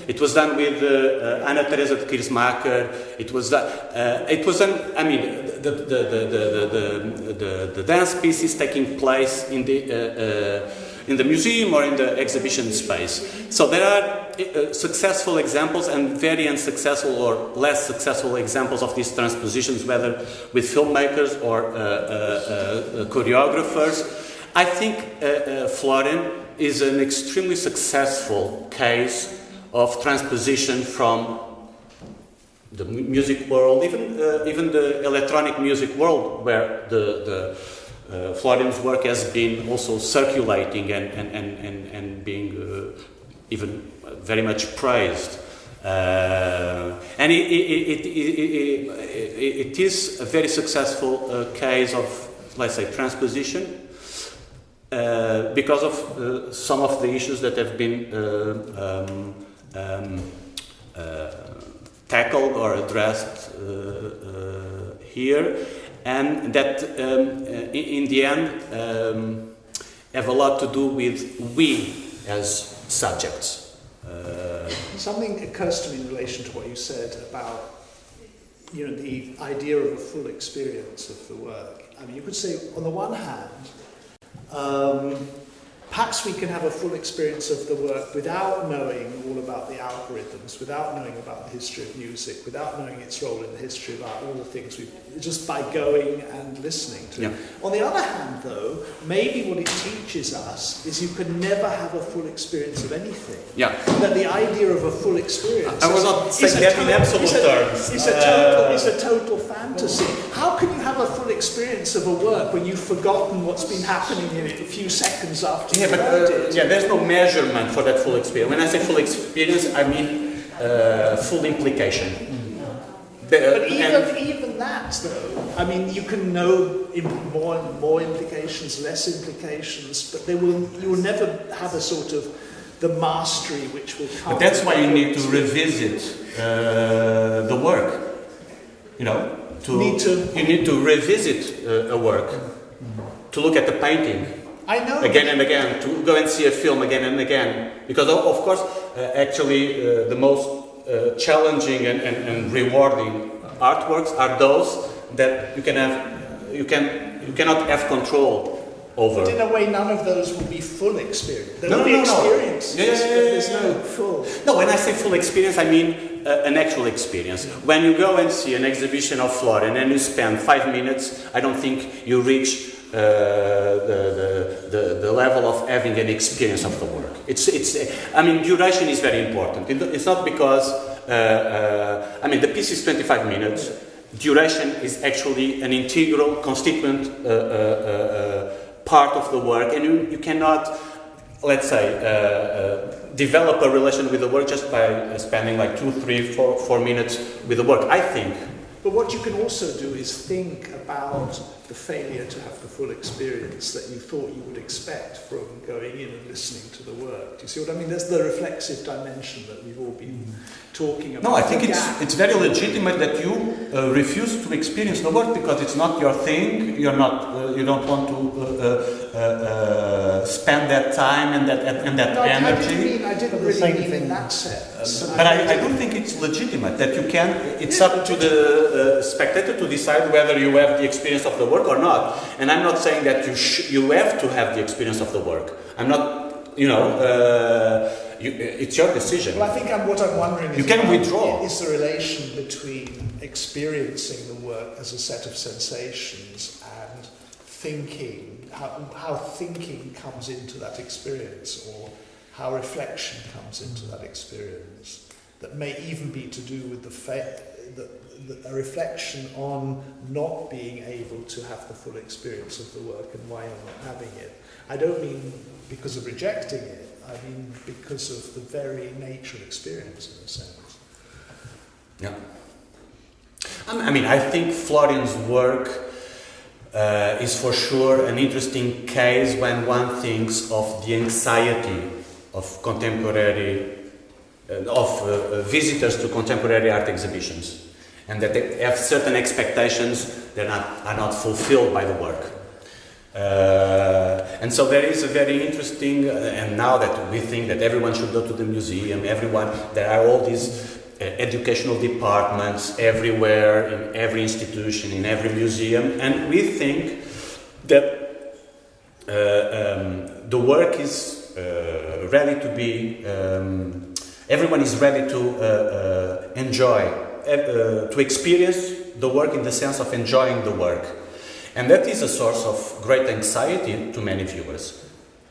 It was done with uh, Anna Teresa de. It was that. Uh, it was an. I mean, the the, the, the, the, the, dance piece is taking place in the in the museum or in the exhibition space. So there are uh, successful examples and very unsuccessful or less successful examples of these transpositions, whether with filmmakers or uh, choreographers. I think Florian is an extremely successful case of transposition from the music world, even uh, even the electronic music world, where the the uh, Florian's work has been also circulating and and and and, and being uh, even very much praised. Uh, and it, it, it, it, is a very successful uh, case of, let's say, transposition uh, because of uh, some of the issues that have been um, um, tackled or addressed here, and that um, uh, in, the end um, have a lot to do with we as subjects. Uh, Something occurs to me in relation to what you said about you know, the idea of a full experience of the work. I mean, you could say, on the one hand, um, perhaps we can have a full experience of the work without knowing all about the algorithms, without knowing about the history of music, without knowing its role in the history of art, all the things we just by going and listening to. Yeah. On the other hand, though, maybe what it teaches us is you can never have a full experience of anything. yeah. That the idea of a full experience. I was not saying that in absolute is a- terms. It's a total, Uh, it's a total fantasy. How can you have a full experience of a work when you've forgotten what's been happening in it a few seconds after Yeah, you but heard uh, it? yeah, there's no measurement for that full experience. When I say full experience, I mean uh, full implication. The- But even, even that, though, I mean, you can know im- more more implications, less implications, but they will, you will never have a sort of the mastery which will come. But that's why you need to revisit uh, the work. You know, to, Need to- you need to revisit uh, a work, to look at the painting I know. again and again, to go and see a film again and again. Because of, of course, uh, actually, uh, the most uh, challenging and, and, and rewarding artworks are those that you can have, you can, you cannot have control over. But in a way, none of those will be full experience. There No, will no, be no, no. experiences, Yeah, yeah, yeah, there's no full. No, when I say full experience, I mean uh, an actual experience. When you go and see an exhibition of Florian and then you spend five minutes, I don't think you reach the, the, the, the level of having an experience of the work. It's, it's, I mean, duration is very important. It's not because, uh, uh, I mean, the piece is 25 minutes. Duration is actually an integral, constituent uh, uh, uh, uh, part of the work, and you, you cannot let's say, uh, uh, develop a relation with the work just by uh, spending like two, three, four, four minutes with the work. I think. But what you can also do is think about the failure to have the full experience that you thought you would expect from going in and listening to the work. Do you see what I mean? There's the reflexive dimension that we've all been mm-hmm. Talking about. No, I think The it's gap. it's very legitimate that you uh, refuse to experience the work because it's not your thing. You're not. Uh, you don't want to uh, uh, uh, spend that time and that and that No, I didn't energy. mean, I didn't really mean thing- in that sense. But I, I do think it's legitimate that you can. It's up to the uh, spectator to decide whether you have the experience of the work or not. And I'm not saying that you sh- you have to have the experience of the work. I'm not. You know, uh, you, uh, it's your decision. Well, I think I'm, what I'm wondering is You can withdraw. is the relation between experiencing the work as a set of sensations and thinking, how, how thinking comes into that experience or how reflection comes into that experience that may even be to do with the fa- the, the, a reflection on not being able to have the full experience of the work and why you're not having it. I don't mean because of rejecting it, I mean because of the very nature of experience in a sense. Yeah. I mean, I think Florian's work uh, is for sure an interesting case when one thinks of the anxiety of contemporary, uh, of uh, uh, visitors to contemporary art exhibitions, and that they have certain expectations that are, not, are not fulfilled by the work. And so there is a very interesting, uh, and now that we think that everyone should go to the museum, everyone, there are all these uh, educational departments everywhere, in every institution, in every museum, and we think that uh, um, the work is uh, ready to be, um, everyone is ready to uh, enjoy, to experience the work in the sense of enjoying the work. And that is a source of great anxiety to many viewers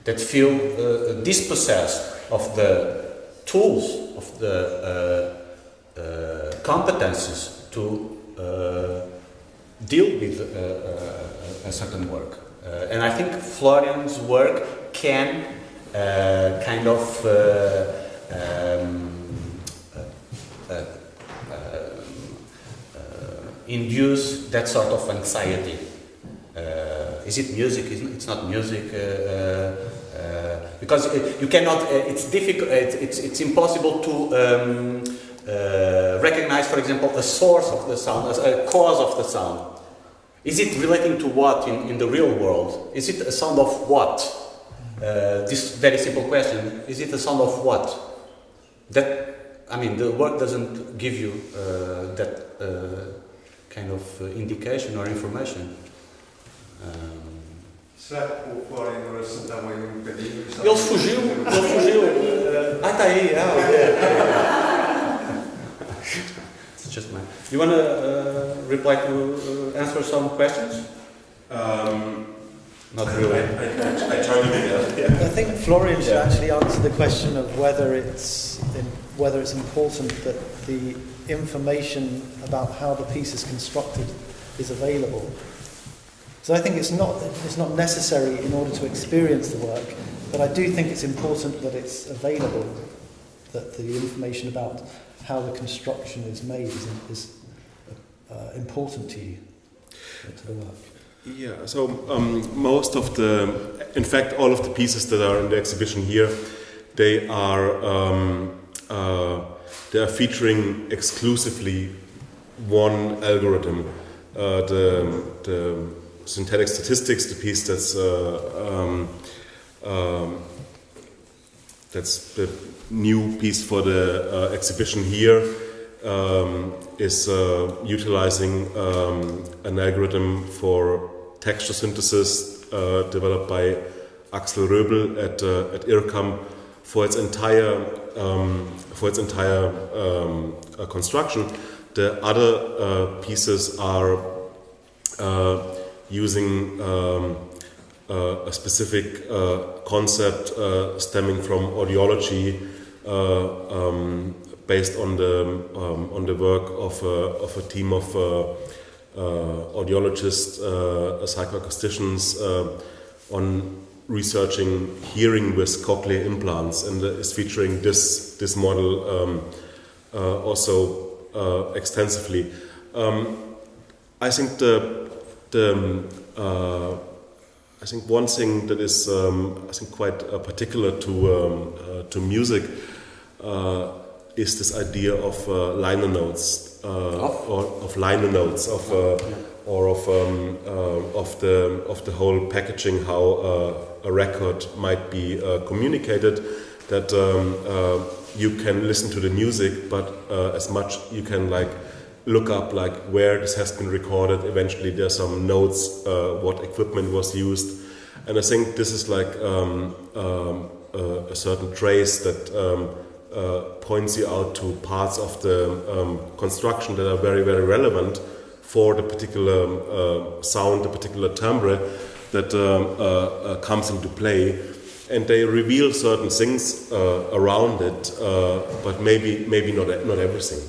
that feel uh, dispossessed of the tools, of the uh, uh, competences to uh, deal with uh, uh, a certain work. And I think Florian's work can kind of um, induce that sort of anxiety. Uh, is it music? It's not music. Uh, uh, because you cannot. It's difficult. It, it's it's impossible to um, recognize, for example, a source of the sound, a cause of the sound. Is it relating to what in, in the real world? Is it a sound of what? Uh, this very simple question. Is it a sound of what? That I mean, the work doesn't give you uh, that uh, kind of indication or information. Um, Será que o Florian agora sentava aí um bocadinho? Ele fugiu, ele fugiu. [laughs] Ah, está aí. Ah, ok, ok. It's just mine. You want to uh, reply to uh, answer some questions? Um, Not really. I, I, I tried to do that. I think Florian should Yeah. actually answer the question of whether it's whether it's important that the information about how the piece is constructed is available. So I think it's not it's not necessary in order to experience the work, but I do think it's important that it's available, that the information about how the construction is made is, is uh, important to you, to the work. Yeah, so um, most of the, in fact, all of the pieces that are in the exhibition here, they are um, uh, they are featuring exclusively one algorithm. Uh, the, the synthetic statistics, the piece that's uh, um, um, that's the new piece for the uh, exhibition here um, is uh, utilizing um, an algorithm for texture synthesis uh, developed by Axel Röbel at, uh, at IRCAM for its entire um, for its entire um, uh, construction. The other pieces are using um, uh, a specific uh, concept uh, stemming from audiology, uh, um, based on the um, on the work of a, of a team of uh, uh, audiologists, psychoacousticians, on researching hearing with cochlear implants, and is featuring this this model um, also extensively. Um, I think the the um, uh, I think one thing that is um, I think quite uh, particular to um, uh, to music uh, is this idea of uh, liner notes uh, Of? or of liner notes of uh, or of um, uh, of the of the whole packaging how uh, a record might be uh, communicated that um, uh, you can listen to the music but uh, as much you can like look up like where this has been recorded. Eventually there's some notes uh, what equipment was used. And i think this is like um, um, uh, a certain trace that um, uh, points you out to parts of the um, construction that are very very relevant for the particular um, uh, sound the particular timbre that um, uh, uh, comes into play. And they reveal certain things around it but maybe maybe not not everything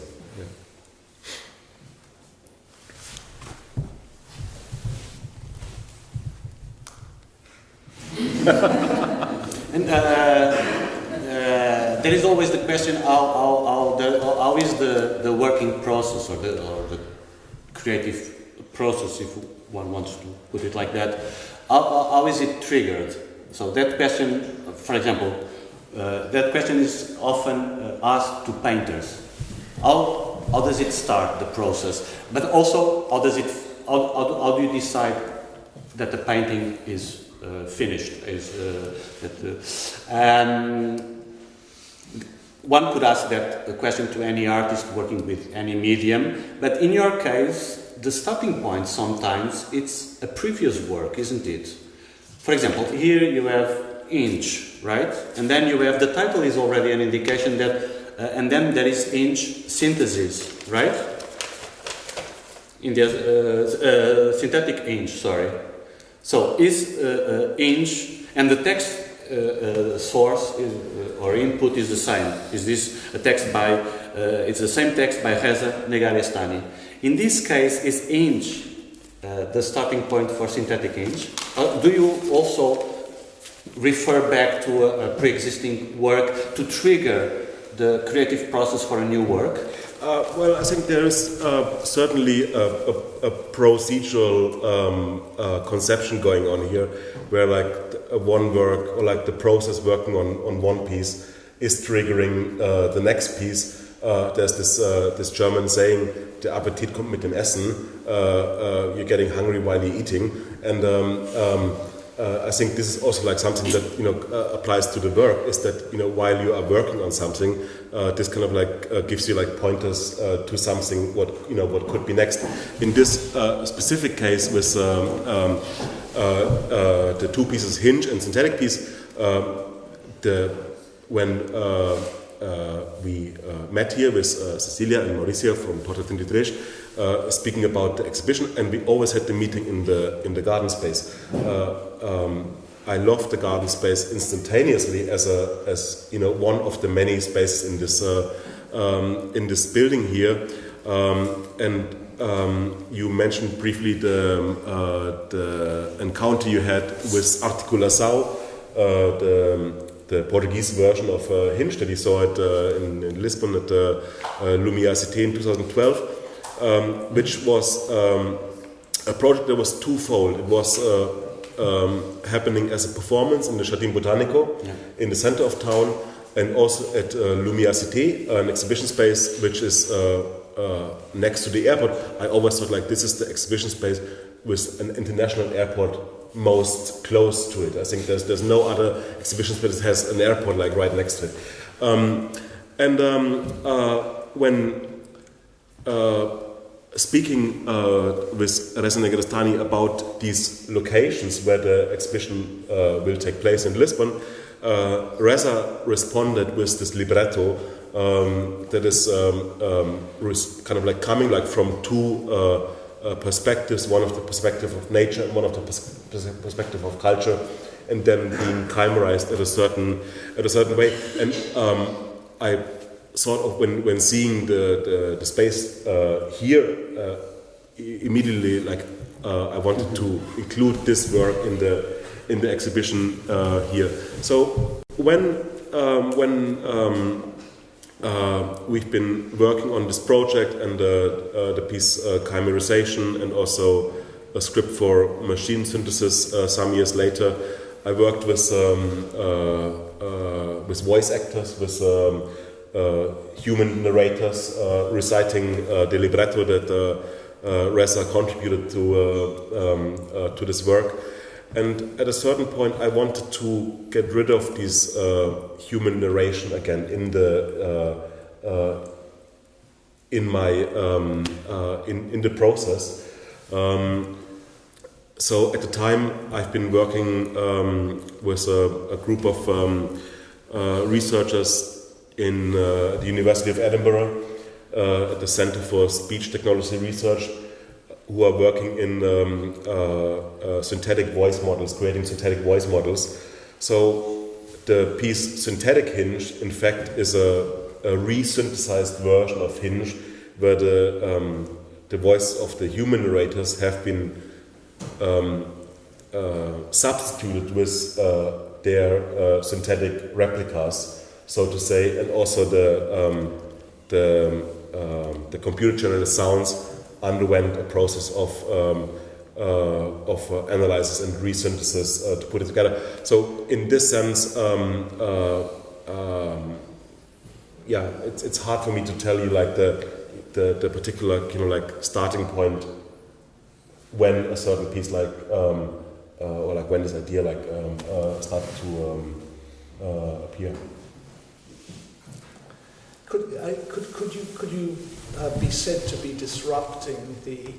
[laughs] And uh, uh, there is always the question how, how, how, the, how is the, the working process or the, or the creative process, if one wants to put it like that, how, how, is it triggered? So that question, for example, uh, that question is often uh, asked to painters. How, how does it start, the process? But also, how, does it, how, how, do- how do you decide that the painting is finished? Is, uh, that, uh, um, one could ask that question to any artist working with any medium, but in your case, the starting point sometimes it's a previous work, isn't it? For example, here you have Hinge, right? And then you have the title is already an indication that, uh, and then there is Hinge synthesis, right? In the uh, uh, synthetic Hinge, sorry. So is uh, uh, Hinge and the text uh, uh, source is, uh, or input is the same? Is this a text by uh, it's the same text by Reza Negarestani. In this case, is Hinge the starting point for synthetic Hinge? Do you also refer back to a, a pre-existing work to trigger the creative process for a new work? Uh, well, I think there is uh, certainly a, a, a procedural um, uh, conception going on here, where like one work or like the process working on, on one piece is triggering uh, the next piece. Uh, there's this uh, this German saying, "Der Appetit kommt mit dem Essen." you're getting hungry while you're eating, and um, um, uh, I think this is also like something that you know uh, applies to the work. Is that you know while you are working on something, uh, this kind of like uh, gives you like pointers uh, to something what you know what could be next. In this uh, specific case with um, um, the two pieces, hinge and synthetic piece, um, the when we met here with Cecilia and Mauricio from Porta 23 uh, speaking about the exhibition, and we always had the meeting in the in the garden space. Uh, um, I love the garden space instantaneously as a as you know one of the many spaces in this uh, um, in this building here, um, and um, you mentioned briefly the uh, the encounter you had with Articulação, uh, the the Portuguese version of uh, Hinge that you saw it in, in, Lisbon at the uh, Lumiar Cité in 2012 um, which was um, a project that was twofold. It was uh, um, happening as a performance in the Jardim Botânico yeah. in the center of town, and also at uh, Lumiar Cité, an exhibition space which is uh, uh, next to the airport. I always thought like this is the exhibition space with an international airport most close to it. I think there's there's no other exhibition space that has an airport like right next to it. Um, and um, uh, when uh, speaking uh, with Reza Negarestani about these locations where the exhibition uh, will take place in Lisbon, uh, Reza responded with this libretto um, that is um, um, kind of like coming like from two uh, uh, perspectives, one of the perspective of nature and one of the pers perspective of culture, and then being chimerized at a certain at a certain way. And um, I sort of when, when seeing the, the, the space uh, here, uh, immediately like uh, I wanted to include this work in the in the exhibition uh, here. So when um, when um, uh, we've been working on this project and the piece chimerization and also a script for machine synthesis some years later, I worked with um, with voice actors with um, human narrators uh, reciting uh, the libretto that Reza contributed to, um, to this work. And at a certain point, I wanted to get rid of this human narration again in the in my um, in in the process. Um, so at the time, I've been working um, with a, a, group of um, uh, researchers in uh, the University of Edinburgh uh, at the Center for Speech Technology Research, who are working in um, uh, synthetic voice models, creating synthetic voice models. So the piece Synthetic Hinge, in fact, is a, a re-synthesized version of Hinge, where the um, the voice of the human narrators have been um, uh, substituted with uh, their uh, synthetic replicas so to say, and also the um, the, um, the computer generated sounds underwent a process of um, uh, of uh, analysis and resynthesis uh, to put it together. So in this sense, um, uh, um, yeah, it's, it's hard for me to tell you like the, the, the particular you know like starting point when a certain piece like um, uh, or like when this idea like uh, started to appear. Could, I, could, could you, could you uh, be said to be disrupting the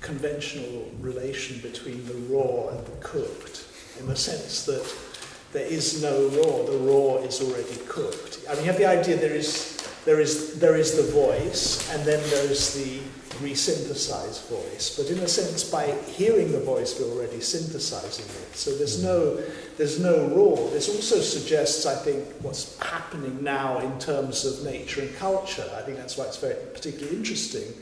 conventional relation between the raw and the cooked, in the sense that there is no raw, the raw is already cooked. I mean, you have the idea there is, there is, there is the voice, and then there's the re-synthesize voice, but in a sense, by hearing the voice, we're already synthesizing it. So there's no, there's no raw. This also suggests, I think, what's happening now in terms of nature and culture. I think that's why it's very particularly interesting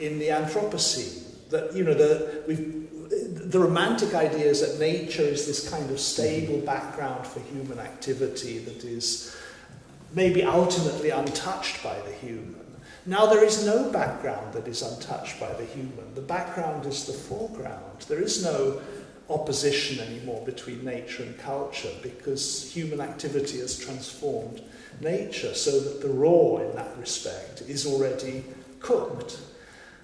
in the Anthropocene. That you know, the we've the romantic idea is that nature is this kind of stable background for human activity that is maybe ultimately untouched by the human. Now there is no background that is untouched by the human. The background is the foreground. There is no opposition anymore between nature and culture because human activity has transformed nature so that the raw in that respect is already cooked.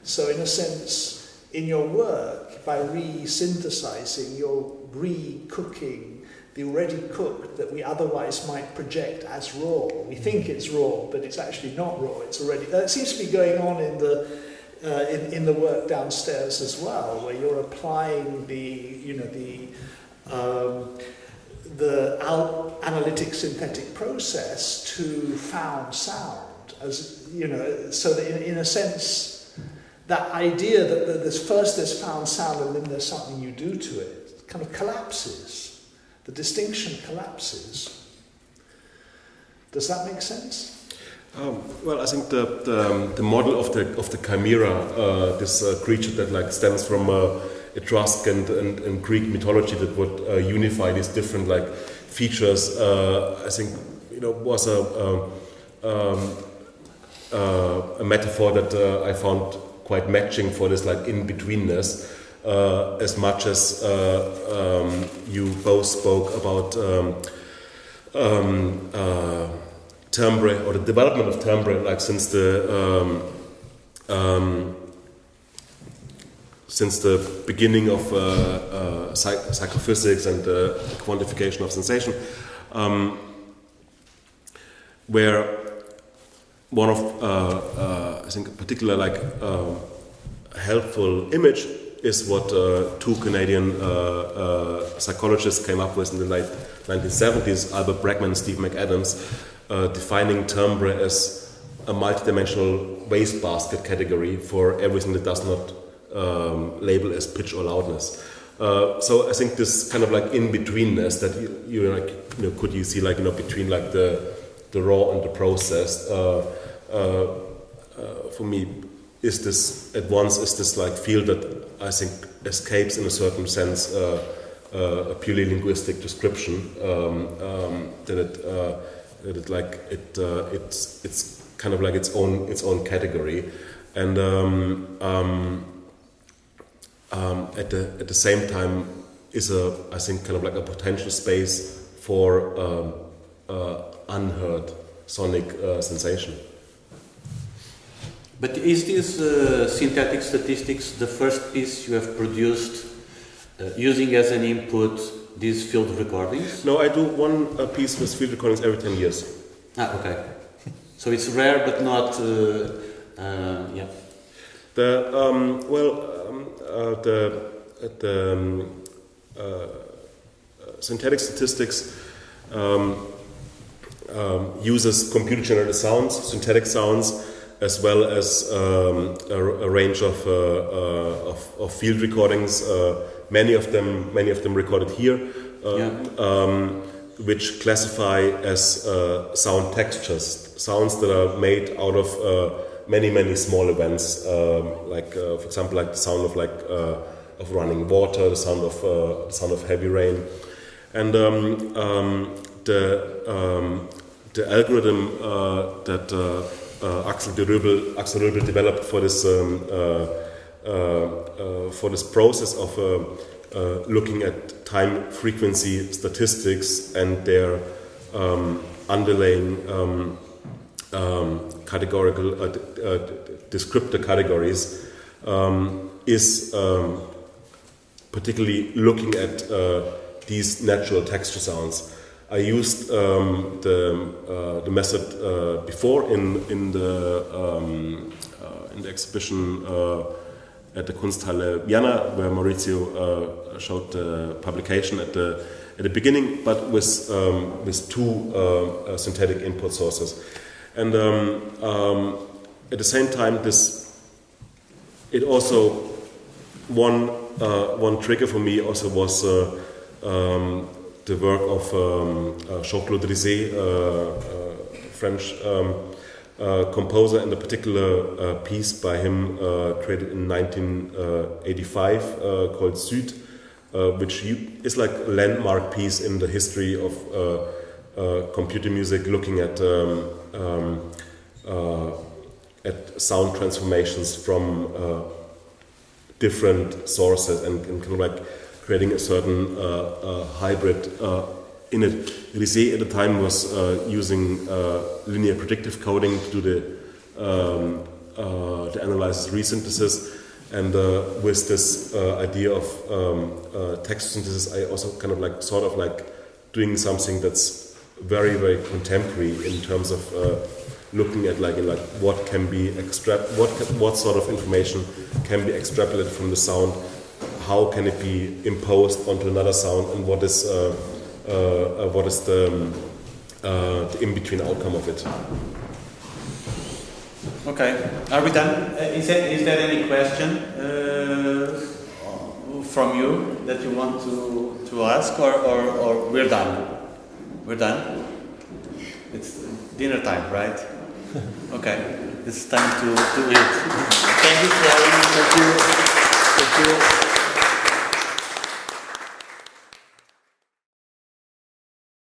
So in a sense, in your work, by re-synthesizing, you're re-cooking the already cooked that we otherwise might project as raw. We think it's raw, but it's actually not raw. It's already. Uh, it seems to be going on in the uh, in, in the work downstairs as well, where you're applying the you know the um, the al- analytic synthetic process to found sound, as you know, so that in, in a sense. That idea that there's first there's found sound and then there's something you do to it kind of collapses the distinction collapses. Does that make sense? Um, well, I think the, the, um, the, model of the of the chimera, uh, this uh, creature that like stems from uh, Etruscan and, and, and, Greek mythology that would uh, unify these different like features, uh, I think you know was a um, uh, a metaphor that I found quite matching for this like in betweenness uh, as much as uh, um, you both spoke about um, um, uh, timbre or the development of timbre, like since the um, since the beginning of uh, uh, psych- psychophysics and the quantification of sensation, um, where one of uh, I think a particular like helpful image is what uh, two Canadian uh, uh, psychologists came up with in the late 1970s, Albert Bregman and Steve McAdams, defining timbre as a multidimensional wastebasket category for everything that does not um, label as pitch or loudness. Uh, so I think this kind of like in betweenness that you, you like you know could you see like you know between like the the raw and the processed uh, uh, for me is this at once is this like field that I think escapes in a certain sense a purely linguistic description um, um, that it uh, that it like it uh, it's it's kind of like its own its own category and um, um, um at the at the same time is a I think kind of like a potential space for uh, unheard sonic sensation. But is this uh, synthetic statistics the first piece you have produced uh, using as an input these field recordings? No, I do one uh, piece with field recordings every 10 years. Ah, okay. So it's rare but not, uh, uh, yeah. The, um, well, um, uh, the, the um, synthetic statistics um, um, uses computer generated sounds, synthetic sounds, as well as um, a, a, range of, uh, uh, of, of, field recordings. Uh, many of them, many of them recorded here, yeah. um, which classify as sound textures, sounds that are made out of many many small events, um, like for example, like the sound of like of running water, the sound of the sound of heavy rain, and um, um, the um, the algorithm uh, that uh, uh, Axel de Röbel, Axel Röbel developed for this um, uh, uh, for this process of looking at time frequency statistics and their um, underlying um, um categorical descriptor categories um, is um, particularly looking at these natural texture sounds. I used um, the, uh, the method uh, before in, in, the, um, uh, in the exhibition uh, at the Kunsthalle Vienna, where Maurizio uh, showed the publication at the, at the beginning, but with, um, with two uh, synthetic input sources. And um, um, at the same time, this it also one uh, one trigger for me also was uh, um, the work of um, uh, Jean-Claude Risset, uh, uh, French um, uh, composer, and a particular piece by him created in 1985 uh, called Sud, which you, is like a landmark piece in the history of computer music, looking at um, um, at sound transformations from different sources and, and kind of like creating a certain uh, hybrid uh, in it. Risset at the time was uh, using linear predictive coding to do the um, analysis resynthesis, and with this idea of um, text synthesis, I also kind of like sort of like doing something that's very very contemporary in terms of uh, looking at like in like what can be extract what ca- what sort of information can be extrapolated from the sound how can it be imposed onto another sound and what is uh, uh, uh, what is the, um, uh, the in between outcome of it Okay, are we done? Uh, is, there, is there any question uh, from you that you want to, to ask, or, or, or we're done? We're done? It's dinner time, right? [laughs] Okay, it's time to, to eat. [laughs] Thank you for Thank you. Thank you.